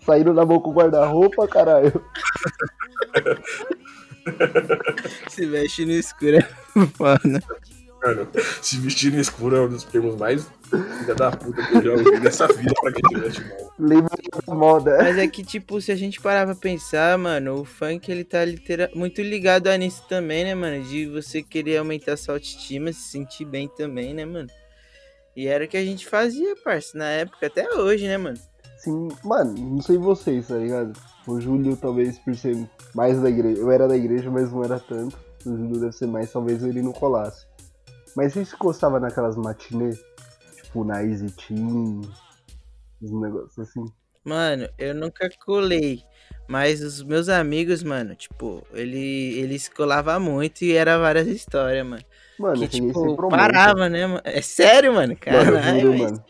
Saíram na mão com o guarda-roupa, caralho. [LAUGHS] Se veste no escuro é foda. Mano, se vestir no escuro é um dos termos mais filha da puta que eu já ouvi nessa vida pra quem se veste mal. Lembra da moda. Mas é que, tipo, se a gente parar pra pensar, mano, o funk ele tá litera- muito ligado a nisso também, né, mano? De você querer aumentar sua autoestima, se sentir bem também, né, mano? E era o que a gente fazia, parça, na época, até hoje, né, mano? Sim, mano, não sei vocês, tá ligado? O Júlio, talvez por ser mais da igreja. Eu era da igreja, mas não era tanto. O Júlio deve ser mais, talvez ele não colasse. Mas vocês gostavam naquelas matinês? Tipo, na Easy Team, uns negócios assim. Mano, eu nunca colei. Mas os meus amigos, mano, tipo, ele, eles colavam muito e era várias histórias, mano. Mano, que, eu tipo, parava, né, mano? É sério, mano? Mano, eu Caralho, mano.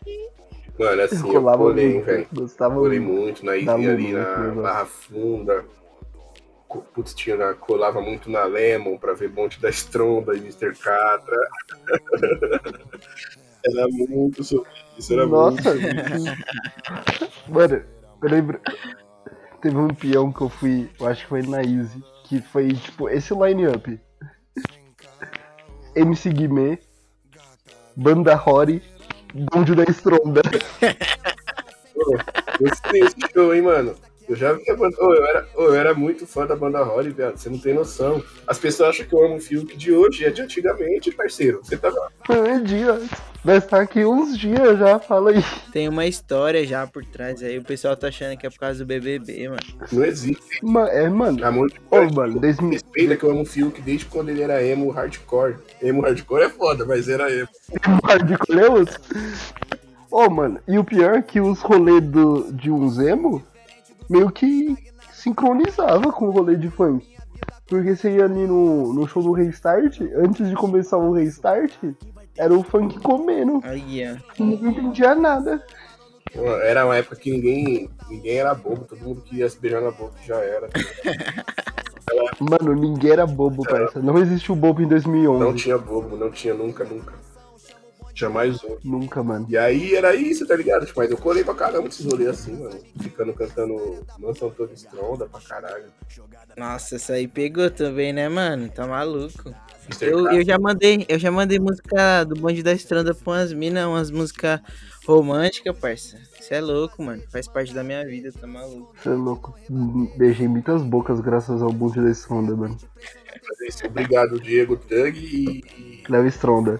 Mano, assim, eu Colava colei, muito, velho. gostava Colei muito. muito na ali Luma, na muito Barra Funda. Putz, tinha, na- colava muito na Lemon pra ver Monte da Estronda e Mr. Catra. [LAUGHS] era muito sobre isso, era Nossa, muito. [LAUGHS] mano, eu lembro. Teve um peão que eu fui, eu acho que foi na Easy, que foi tipo esse line-up: [LAUGHS] MC Guimê, Banda Rory, Bonde da Estronda. Desse show, hein, mano. Eu já vi a banda. Ô, eu, era, ô, eu era muito fã da banda Holly, velho. Você não tem noção. As pessoas acham que eu amo o Fiuk de hoje, é de antigamente, parceiro. Você tá. É dia. Vai estar aqui uns dias já, fala aí. Tem uma história já por trás aí. O pessoal tá achando que é por causa do BBB, mano. Não existe. Ma- é, mano. Amor de Ô, mano, 2000. Respeita que eu amo o Fiuk desde quando ele era emo hardcore. Emo hardcore é foda, mas era emo. Hardcore Lewis? Ô, mano, e o pior é que os rolês do, de um Zemo meio que sincronizava com o rolê de funk. Porque você ia ali no, no show do Restart, antes de começar o Restart, era o funk comendo. Aí, ó. Ninguém entendia nada. Era uma época que ninguém, ninguém era bobo, todo mundo queria se beijar na boca, já era. Mano, ninguém era bobo, parça. Não existiu bobo em 2011. Não tinha bobo, não tinha nunca, nunca. Jamais houve. Nunca, mano. E aí era isso, tá ligado? Tipo, mas eu colei pra caramba esses rolês assim, mano. Ficando cantando Mansão toda estronda pra caralho. Nossa, essa aí pegou também, né, mano? Tá maluco. Eu, eu já mandei, eu já mandei música do bonde da estrada pra umas minas, umas músicas românticas, parça. Você é louco, mano. Faz parte da minha vida, tá maluco. Você é louco. Beijei muitas bocas graças ao bonde da Estronda, mano. Isso. Obrigado, Diego Tug e, e Léo Stronda.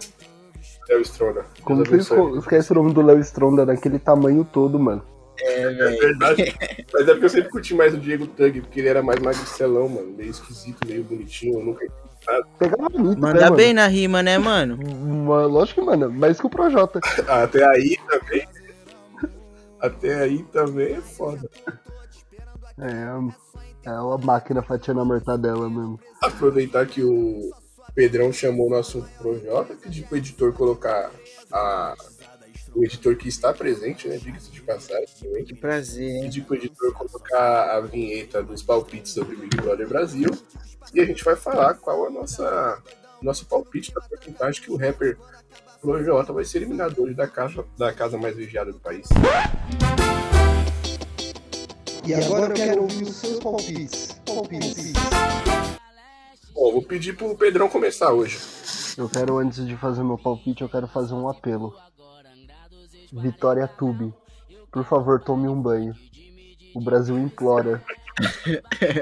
Léo Stronda. Como esco- esquecem o nome do Léo Stronda naquele tamanho todo, mano? É, É verdade. [LAUGHS] Mas é porque eu sempre curti mais o Diego Tug, porque ele era mais magricelão, mano. Meio esquisito, meio bonitinho. Eu nunca. Pegava bonito, né, Manda mano? bem na rima, né, mano? Uma- Lógico que, mano, mais que o Projota. [LAUGHS] Até aí também. Até aí também é foda. É, é uma máquina fatiando a mortadela mesmo. Aproveitar que o Pedrão chamou o nosso Projota, pedir pro editor colocar a. O editor que está presente, né? Diga-se de passagem também. Que prazer, hein? Pedir pro editor colocar a vinheta dos palpites sobre Big Brother Brasil. E a gente vai falar qual a nossa nosso palpite da porcentagem que o rapper Projota vai ser eliminado hoje da casa, da casa mais vigiada do país. E agora eu quero ouvir os seus palpites. Palpites. Bom, vou pedir pro Pedrão começar hoje. Eu quero, antes de fazer meu palpite, eu quero fazer um apelo. Vitória Tube. Por favor, tome um banho. O Brasil implora.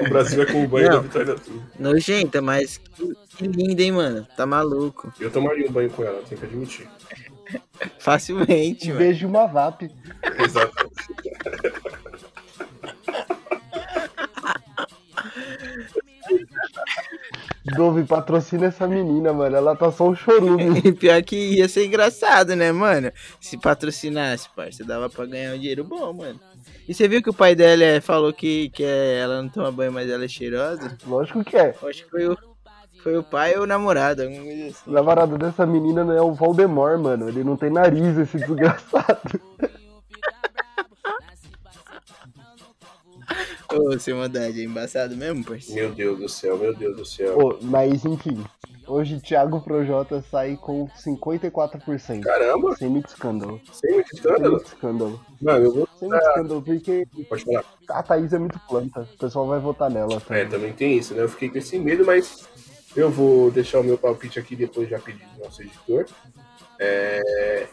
O Brasil é com o banho Não. da Vitória Tudo. Nojenta, mas que, que linda, hein, mano? Tá maluco. Eu tomaria um banho com ela, tenho que admitir. [LAUGHS] Facilmente, de uma VAP. Exato. [LAUGHS] Dove, patrocina essa menina, mano. Ela tá só um chorume. [LAUGHS] E pior que ia ser engraçado, né, mano? Se patrocinasse, parça, dava pra ganhar um dinheiro bom, mano. E você viu que o pai dela é- falou que, que é- ela não toma banho, mas ela é cheirosa? Lógico que é. Acho que foi o, foi o pai ou o namorado, alguma coisa assim. O namorado dessa menina não é o Voldemort, mano. Ele não tem nariz, esse desgraçado. [LAUGHS] Ô, sem maldade, é embaçado mesmo, parceiro? Meu Deus do céu, meu Deus do céu. Pô, mas enfim. Hoje Thiago Projota sai com 54%. Caramba! Sem muito escândalo. Sem muito Sem escândalo? muito escândalo. Mano, eu vou. Sem muito escândalo, porque Pode falar. a Thaís é muito planta. O pessoal vai votar nela. É, também tem isso, né? Eu fiquei com esse medo, mas eu vou deixar o meu palpite aqui depois já pedir do nosso editor. É...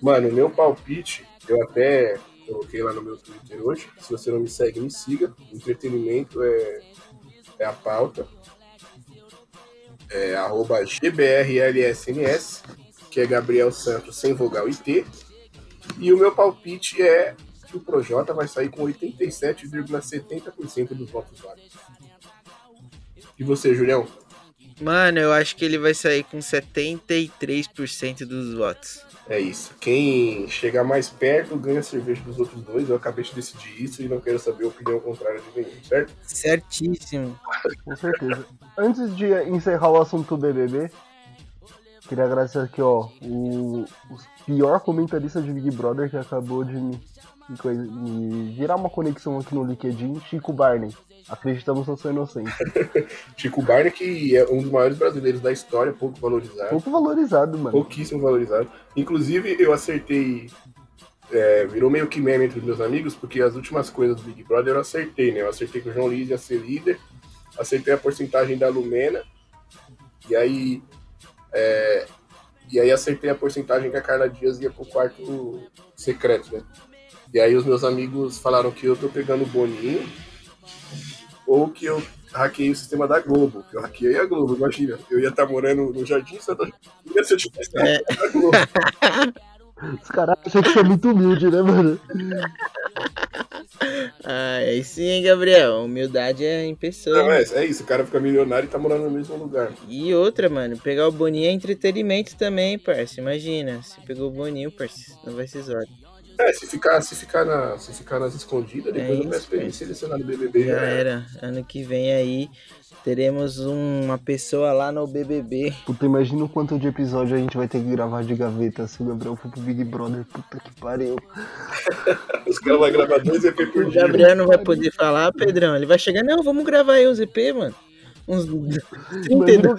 Mano, o meu palpite, eu até coloquei lá no meu Twitter hoje. Se você não me segue, me siga. Entretenimento é, é a pauta. É arroba GBRLSNS, que é Gabriel Santos sem vogal e T. E o meu palpite é que o Projota vai sair com 87,70% dos votos válidos. E você, Julião? Mano, eu acho que ele vai sair com 73% dos votos. É isso. Quem chegar mais perto ganha a cerveja dos outros dois. Eu acabei de decidir isso e não quero saber a opinião contrária de nenhum, certo? Certíssimo. Com certeza. Antes de encerrar o assunto BBB, queria agradecer aqui, ó, o, o pior comentarista de Big Brother que acabou de me, me virar uma conexão aqui no LinkedIn, Chico Barney. Acreditamos na sua inocência. [LAUGHS] Chico Barney, que é um dos maiores brasileiros da história, pouco valorizado. Pouco valorizado, mano. Pouquíssimo valorizado. Inclusive, eu acertei. é, virou meio que meme entre os meus amigos, porque as últimas coisas do Big Brother eu acertei, né? Eu acertei que o João Luiz ia ser líder, acertei a porcentagem da Lumena, e aí. é, e aí acertei a porcentagem que a Carla Dias ia pro quarto secreto, né? E aí os meus amigos falaram que eu tô pegando o Boninho, ou que eu hackeei o sistema da Globo, que eu hackeei a Globo, imagina. Eu ia estar morando no Jardim Santa Julia se eu tivesse É. hackeado a Globo. [LAUGHS] Os caras acham que você é muito humilde, né, mano? Ah, aí sim, hein, Gabriel. Humildade é em pessoa. Não, é, é isso, o cara fica milionário e tá morando no mesmo lugar. E outra, mano, pegar o Boninho é entretenimento também, parça. Imagina, se pegou o Boninho, parça, não vai ser zoado. É, se ficar, se ficar, na, se ficar nas escondidas, depois É eu peço isso, pra ele parça. selecionar no BBB. Já né? era. Ano que vem aí teremos uma pessoa lá no BBB. Puta, imagina o quanto de episódio a gente vai ter que gravar de gaveta se o Gabriel for pro Big Brother. Puta que pariu. [LAUGHS] Os caras vão gravar dois EP por O dia. Gabriel não vai poder falar, Pedrão. Ele vai chegar, não, vamos gravar aí os EP, mano. Uns 32. [LAUGHS] Imagina,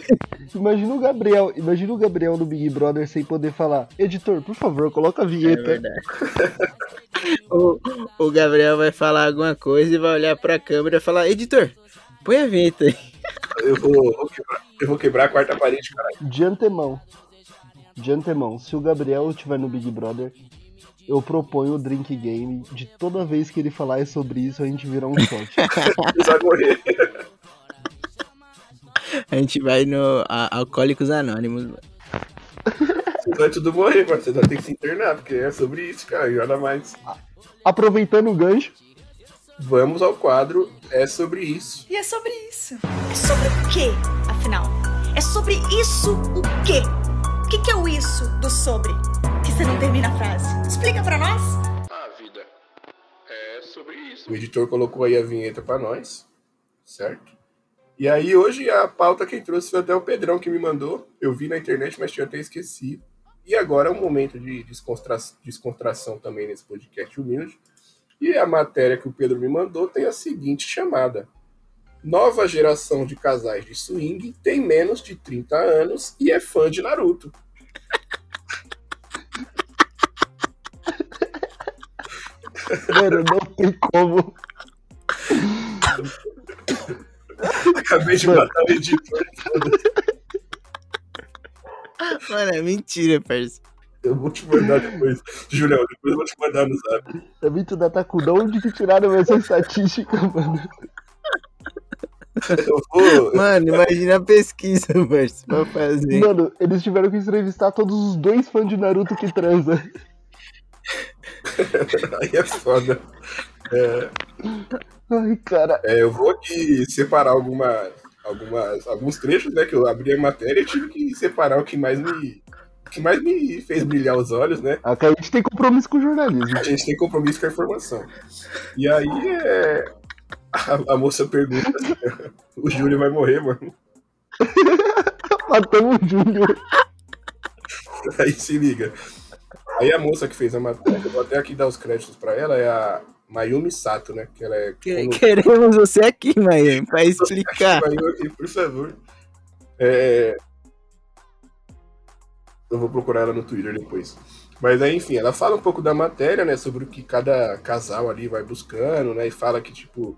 imagina o Gabriel, imagina o Gabriel no Big Brother sem poder falar, editor, por favor, coloca a É vinheta. verdade. o, o Gabriel vai falar alguma coisa e vai olhar pra câmera e falar, editor, põe a vinheta aí. Eu vou, vou quebrar, eu vou quebrar a quarta parede, caralho. De antemão, de antemão, se o Gabriel estiver no Big Brother, eu proponho o drink game de toda vez que ele falar sobre isso, a gente virar um shot. [LAUGHS] Vai morrer. [LAUGHS] A gente vai no a- Alcoólicos Anônimos. mano. Você vai tudo morrer, parceiro. Você vai ter que se internar, porque é sobre isso, cara. E nada mais. Aproveitando o gancho, Vamos ao quadro É Sobre Isso. E é sobre isso. É sobre o quê, afinal? É sobre isso o quê? O que, que é o isso do sobre? Que você não termina a frase. Explica pra nós. A vida é sobre isso. O editor colocou aí a vinheta pra nós, certo? E aí hoje a pauta quem trouxe foi até o Pedrão que me mandou. Eu vi na internet, mas tinha até esquecido. E agora é um momento de descontra- descontração também nesse podcast humilde. E a matéria que o Pedro me mandou tem a seguinte chamada: Nova geração de casais de swing tem menos de 30 anos e é fã de Naruto. mano, não tem como. Acabei de matar o editor. [LAUGHS] Mano, é mentira, parça. Eu vou te mandar depois. Julião, depois eu vou te mandar no zap. É muito datacu. Da onde que tiraram essa estatística, mano? Eu vou. Mano, imagina a pesquisa, parça, pra fazer. Mano, eles tiveram que entrevistar todos os dois fãs de Naruto que transam. [LAUGHS] Aí é foda. É, Ai, cara. é, eu vou aqui separar alguma, algumas, alguns trechos, né? Que eu abri a matéria e tive que separar o que mais me. O que mais me fez brilhar os olhos, né? Aqui a gente tem compromisso com o jornalismo. A gente tem compromisso com a informação. E aí é. A, a moça pergunta: [LAUGHS] o Júlio vai morrer, mano. [LAUGHS] Matamos o Júlio. Aí se liga. Aí a moça que fez a matéria, eu vou até aqui dar os créditos pra ela, é a Mayumi Sato, né? Que ela é. Que- Queremos você aqui, Maia, pra explicar. Mayumi, por favor. É... Eu vou procurar ela no Twitter depois. Mas aí, enfim, ela fala um pouco da matéria, né? Sobre o que cada casal ali vai buscando, né? E fala que, tipo,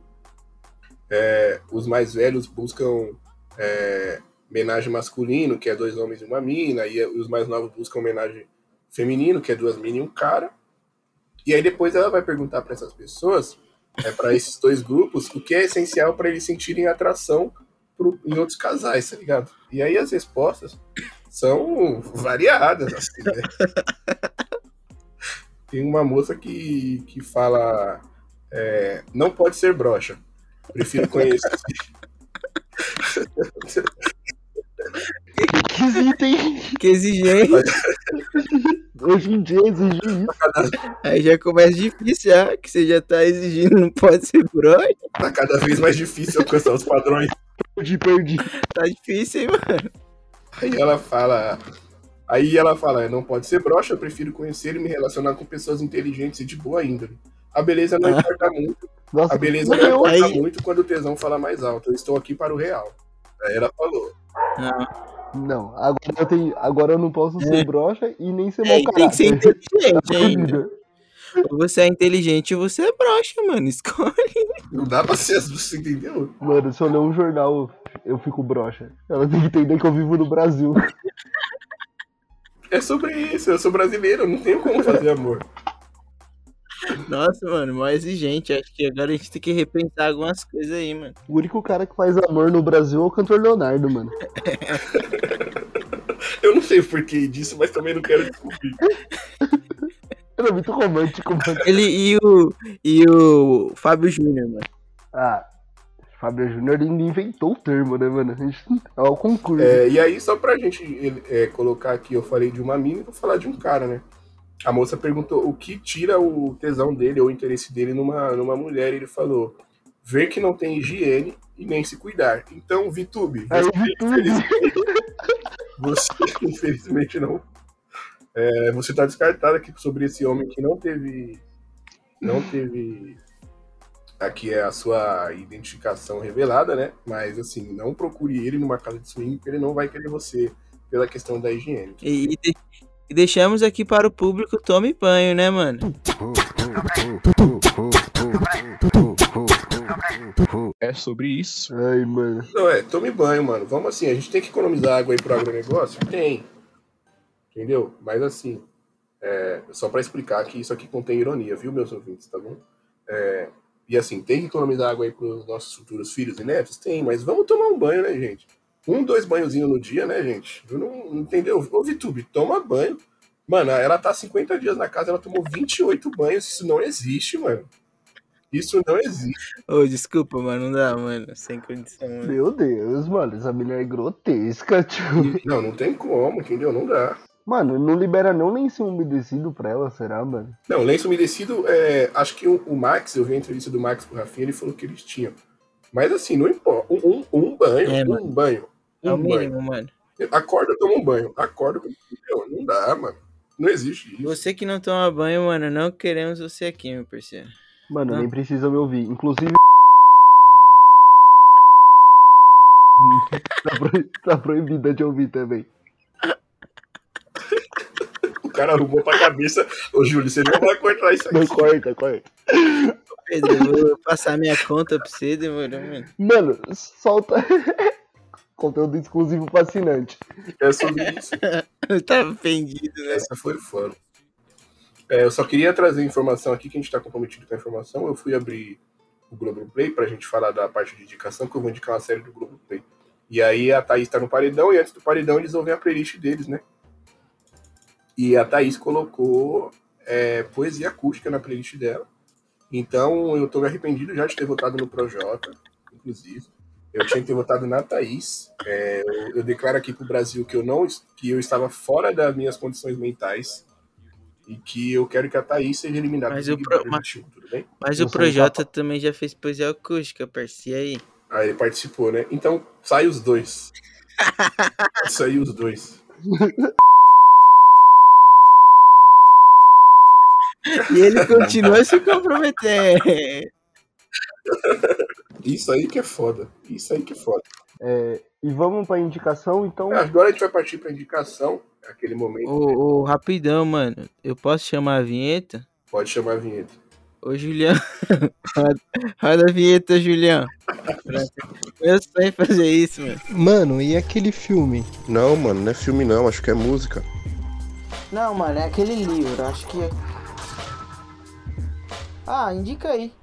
é, os mais velhos buscam é, homenagem masculino, que é dois homens e uma mina, e os mais novos buscam homenagem feminino, que é duas minas e um cara. E aí depois ela vai perguntar para essas pessoas, é, para esses dois grupos, o que é essencial para eles sentirem atração pro- em outros casais, tá ligado? E aí as respostas são variadas, assim, né? [LAUGHS] Tem uma moça que, que fala é, não pode ser broxa. Prefiro conhecer. [LAUGHS] Requisito, hein? Que exigente. Hoje em dia exige isso. Aí já começa difícil, já, que você já tá exigindo, não pode ser broxa. Tá cada vez mais difícil alcançar os padrões. Perdi, perdi. Tá difícil, hein, mano? Aí ela fala. Aí ela fala, não pode ser broxa, eu prefiro conhecer e me relacionar com pessoas inteligentes e de boa índole. A beleza não importa muito. Nossa, a beleza não, não importa aí- muito quando o tesão fala mais alto. Eu estou aqui para o real. Aí ela falou. Não, agora eu, tenho, agora eu não posso ser broxa e nem ser É, mau tem que ser inteligente [LAUGHS] ainda. Ou você é inteligente ou você é broxa, mano. [LAUGHS] Escolhe. Não dá pra ser as duas, você entendeu? Mano, se eu ler um jornal, eu fico broxa. Ela tem que entender que eu vivo no Brasil. É sobre isso, eu sou brasileiro, eu não tenho como fazer amor. [LAUGHS] Nossa, mano, mó exigente. Acho que agora a gente tem que repensar algumas coisas aí, mano. O único cara que faz amor no Brasil é o cantor Leonardo, mano. [LAUGHS] Eu não sei o porquê disso, mas também não quero descobrir. [LAUGHS] Ele é muito romântico, mano. Ele e o. E o Fábio Júnior, mano. Ah, Fábio Júnior inventou o termo, né, mano? A gente é o concurso. É, e aí, só pra gente é, colocar aqui, eu falei de uma mina e vou falar de um cara, né? A moça perguntou o que tira o tesão dele ou o interesse dele numa, numa mulher. E ele falou: ver que não tem higiene e nem se cuidar. Então, Vitube, Aí, você, infelizmente, [LAUGHS] você, infelizmente não. É, você tá descartado aqui sobre esse homem que não teve. Não teve. Aqui é a sua identificação revelada, né? Mas assim, não procure ele numa casa de swing, porque ele não vai querer você pela questão da higiene. E, e de- deixamos aqui para o público tome banho, né, mano? É sobre isso. Ai, mano. Não, é, tome banho, mano. Vamos assim, a gente tem que economizar água aí pro agronegócio? Tem. Entendeu? Mas assim, é, só pra explicar que isso aqui contém ironia, viu, meus ouvintes, tá bom? É, e assim, tem que economizar água aí pros nossos futuros filhos e netos? Tem, mas vamos tomar um banho, né, gente? Um, dois banhozinhos no dia, né, gente? Eu não, não entendeu? Ô, Vitube, toma banho. Mano, ela tá 50 dias na casa, ela tomou 28 banhos. Isso não existe, mano. Isso não existe. Ô, desculpa, mano, não dá, mano. Sem condição, mano. Meu Deus, mano, essa mulher é grotesca, [LAUGHS] tio. Não, não tem como, entendeu? Não dá. Mano, não libera não nem ser umedecido pra ela, será, mano? Não, lenço umedecido, é, acho que o, o Max, eu vi a entrevista do Max com o Rafinha, ele falou que eles tinham. Mas assim, não importa. Um, um, um banho, É, um mano. banho. É o Um banho. mínimo, mano. Acorda, toma um banho. Acorda, entendeu? Não dá, mano. Não existe isso. Você que não toma banho, mano, não queremos você aqui, meu parceiro. Mano, Não. nem precisa me ouvir. Inclusive. [LAUGHS] tá, pro- tá proibida de ouvir também. O cara arrumou pra cabeça. Ô, Júlio, você não vai cortar isso aqui. Não corta, corta. Pedro, eu vou passar minha conta pra você, demorou, mano. Mano, solta. Conteúdo exclusivo fascinante. É sobre isso. [LAUGHS] Tava ofendido, né? Essa foi foda. É, eu só queria trazer informação aqui, que a gente tá comprometido com a informação. Eu fui abrir o Globoplay pra gente falar da parte de indicação, que eu vou indicar uma série do Globoplay. E aí a Thaís tá no paredão, e antes do paredão eles ouvem a playlist deles, né? E a Thaís colocou é, poesia acústica na playlist dela. Então eu tô arrependido já de ter votado no Projota, inclusive. Eu tinha que ter votado na Thaís. É, eu, eu declaro aqui pro Brasil que eu não que eu estava fora das minhas condições mentais e que eu quero que a Thaís seja eliminada Mas o pro- mas- 21, tudo bem? Mas o sou Projota também já fez poesia acústica, parceiro. E aí? Aí ele participou, né? Então sai os dois. [LAUGHS] Saiu os dois. E ele continua se comprometendo. [LAUGHS] [LAUGHS] Isso aí que é foda. Isso aí que é foda. É, e vamos pra indicação, então. Agora a gente vai partir pra indicação. Aquele momento. Ô, ô, rapidão, mano. Eu posso chamar a vinheta? Pode chamar a vinheta. Ô, Julião. [LAUGHS] roda, a vinheta, Julião. Sonho é fazer isso, mano. Mano, e aquele filme? Não, mano, não é filme não, acho que é música. Não, mano, é aquele livro. Acho que é. Ah, indica aí.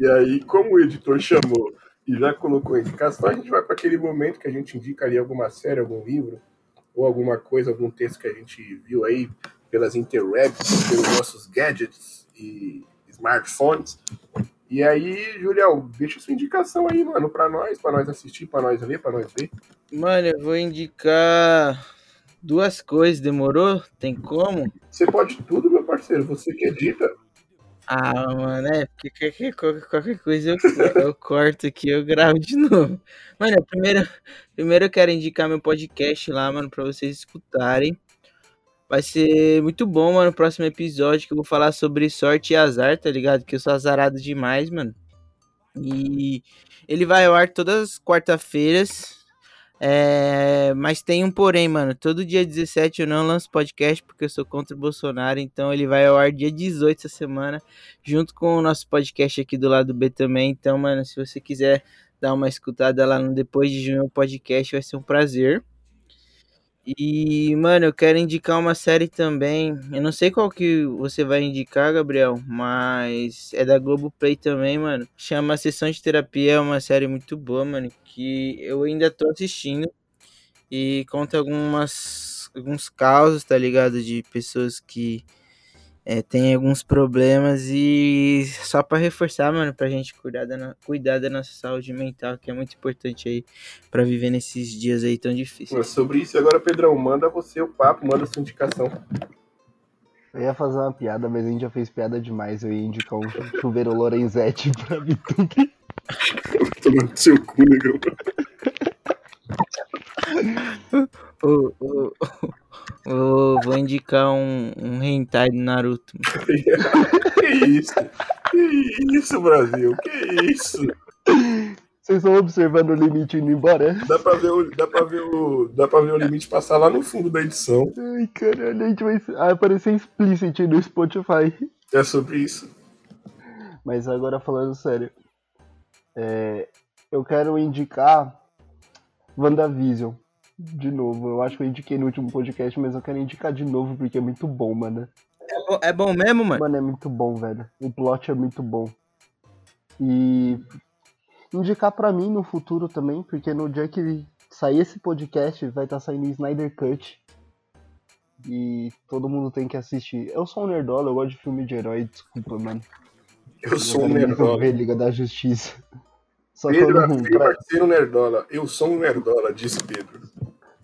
E aí, como o editor chamou e já colocou a indicação, a gente vai para aquele momento que a gente indica ali alguma série, algum livro, ou alguma coisa, algum texto que a gente viu aí pelas interwebs, pelos nossos gadgets e smartphones. E aí, Julião, deixa sua indicação aí, mano, para nós, para nós assistir, para nós ler, para nós ver. Mano, eu vou indicar duas coisas, demorou? Tem como? Você pode tudo, meu parceiro, você que edita. Ah, mano, é, porque qualquer, qualquer, qualquer coisa eu, eu [LAUGHS] corto aqui, eu gravo de novo. Mano, primeiro, primeiro eu quero indicar meu podcast lá, mano, pra vocês escutarem. Vai ser muito bom, mano, o próximo episódio que eu vou falar sobre sorte e azar, tá ligado? Que eu sou azarado demais, mano. E ele vai ao ar todas as quarta-feiras. É, mas tem um porém, mano. Todo dia 17 eu não lanço podcast porque eu sou contra o Bolsonaro. Então ele vai ao ar dia 18 essa semana, junto com o nosso podcast aqui do lado B também. Então, mano, se você quiser dar uma escutada lá no Depois de Junho podcast, vai ser um prazer. E, mano, eu quero indicar uma série também. Eu não sei qual que você vai indicar, Gabriel, mas é da Globoplay também, mano. Chama Sessão de Terapia, é uma série muito boa, mano, que eu ainda tô assistindo e conta algumas alguns casos, tá ligado, de pessoas que é, têm alguns problemas e só pra reforçar, mano, pra gente cuidar da, cuidar da nossa saúde mental, que é muito importante aí pra viver nesses dias aí tão difíceis. Sobre isso, agora, Pedrão, manda você o papo, manda sua indicação. Eu ia fazer uma piada, mas a gente já fez piada demais. Eu ia indicar um chuveiro Lorenzetti [LAUGHS] pra Vituque. [LAUGHS] Tomando seu cu, negão. Ô, ô, ô, vou indicar um, um hentai do Naruto. mano. [LAUGHS] que isso? Que isso, Brasil? Que isso? Vocês estão observando o limite indo embora? Dá pra ver o, dá pra ver o, dá pra ver o limite passar lá no fundo da edição. Ai, caralho, a gente vai aparecer explicit no Spotify. É sobre isso. Mas agora falando sério, é, eu quero indicar WandaVision de novo. Eu acho que eu indiquei no último podcast, mas eu quero indicar de novo porque é muito bom, mano. É bom, é bom mesmo, mano? Mano, é muito bom, velho. O plot é muito bom. E indicar pra mim no futuro também, porque no dia que sair esse podcast vai estar saindo Snyder Cut. E todo mundo tem que assistir. Eu sou um nerdola, eu gosto de filme de herói, desculpa, mano. Eu sou um nerdola. ver Liga da Justiça. Só que Pedro eu não, afirma pra- um nerdola. Eu sou um nerdola, disse Pedro.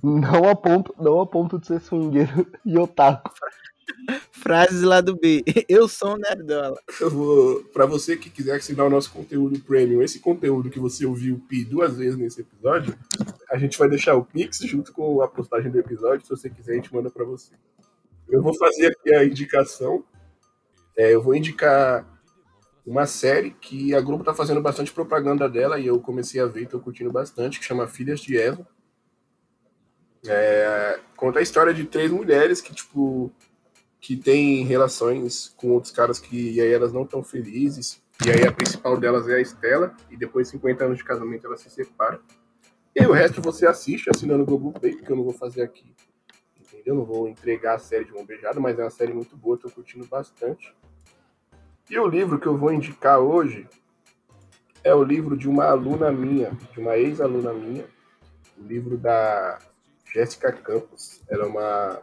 Não, a ponto, não a ponto de ser swingueiro e otaku. [LAUGHS] Frases lá do B. Eu sou um nerdola. Eu vou, pra você que quiser assinar o nosso conteúdo premium, esse conteúdo que você ouviu o Pi duas vezes nesse episódio, a gente vai deixar o Pix junto com a postagem do episódio. Se você quiser, a gente manda pra você. Eu vou fazer aqui a indicação. É, eu vou indicar uma série que a Globo tá fazendo bastante propaganda dela e eu comecei a ver e tô curtindo bastante, que chama Filhas de Eva. É, conta a história de três mulheres que, tipo, que têm relações com outros caras que e aí elas não estão felizes. E aí a principal delas é a Estela, e depois de 50 anos de casamento elas se separam. E aí o resto você assiste assinando o Google Play, porque eu não vou fazer aqui. Entendeu? Não vou entregar a série de mão beijada, mas é uma série muito boa, tô curtindo bastante. E o livro que eu vou indicar hoje é o livro de uma aluna minha, de uma ex-aluna minha, o livro da Jéssica Campos. Ela é uma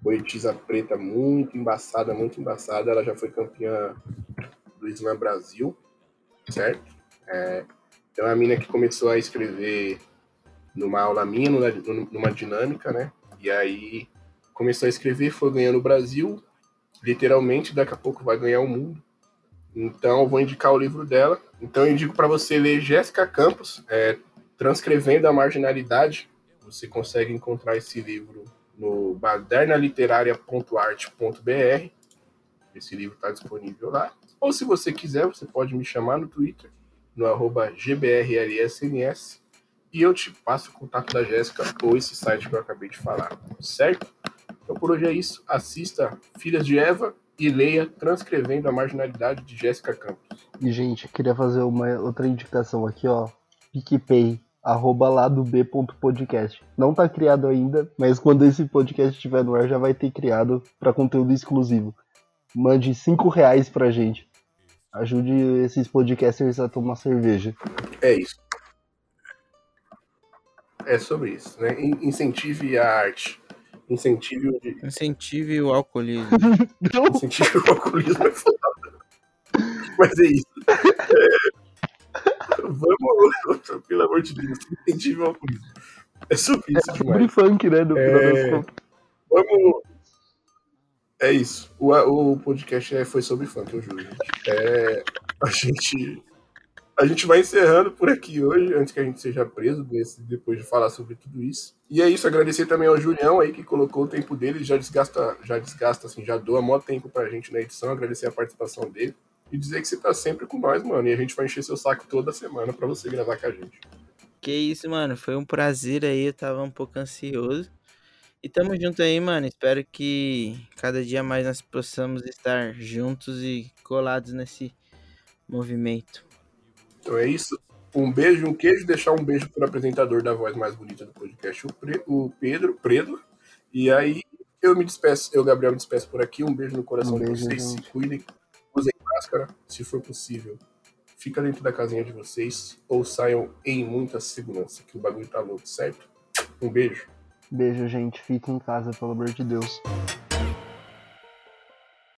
poetisa preta muito embaçada, muito embaçada. Ela já foi campeã do Slam Brasil, certo? É, Tem uma mina que começou a escrever numa aula minha, numa, dinâmica, né? E aí começou a escrever, foi ganhando o Brasil, literalmente, daqui a pouco vai ganhar o mundo. Então, vou indicar o livro dela. Então, eu indico para você ler Jéssica Campos, é, Transcrevendo a Marginalidade. Você consegue encontrar esse livro no badernaliteraria.art.br. Esse livro está disponível lá. Ou se você quiser, você pode me chamar no Twitter, no arroba GBRLSNS, e eu te passo o contato da Jéssica ou esse site que eu acabei de falar, certo? Então por hoje é isso. Assista Filhas de Eva e leia Transcrevendo a Marginalidade de Jéssica Campos. E, gente, queria fazer uma outra indicação aqui, ó. PicPay, arroba ladob.podcast. Não tá criado ainda, mas quando esse podcast estiver no ar, já vai ter criado para conteúdo exclusivo. Mande 5 reais pra gente. Ajude esses podcasters a tomar cerveja. É isso. É sobre isso, né? In- Incentive a arte. Incentive o. Incentive o alcoolismo. [LAUGHS] Incentive o alcoolismo é [LAUGHS] foda. Mas é isso. É, [LAUGHS] Vamos, [LAUGHS] pelo amor de Deus, incentive o alcoolismo. É sobre isso Sobre demais. funk, né? No É, vamos. É isso. O, o podcast é- foi sobre funk, eu juro. É, a gente. A gente vai encerrando por aqui hoje, antes que a gente seja preso desse- depois de falar sobre tudo isso. E é isso, agradecer também ao Julião aí que colocou o tempo dele, já desgasta, já desgasta, assim, já doa maior tempo pra gente na edição, agradecer a participação dele. E dizer que você tá sempre com nós, mano. E a gente vai encher seu saco toda semana pra você gravar com a gente. Que isso, mano. Foi um prazer aí. Eu tava um pouco ansioso. E tamo junto aí, mano. Espero que cada dia mais nós possamos estar juntos e colados nesse movimento. Então é isso. Um beijo, um queijo. Deixar um beijo pro apresentador da voz mais bonita do podcast, o, Pre- o Pedro, Predo. E aí eu me despeço, eu, Gabriel, me despeço por aqui. Um beijo no coração Um de beijo, vocês. Se gente. cuidem, usem máscara, se for possível. Fica dentro da casinha de vocês ou saiam em muita segurança, que o bagulho tá louco, certo? Um beijo. Beijo, gente. Fiquem em casa, pelo amor de Deus.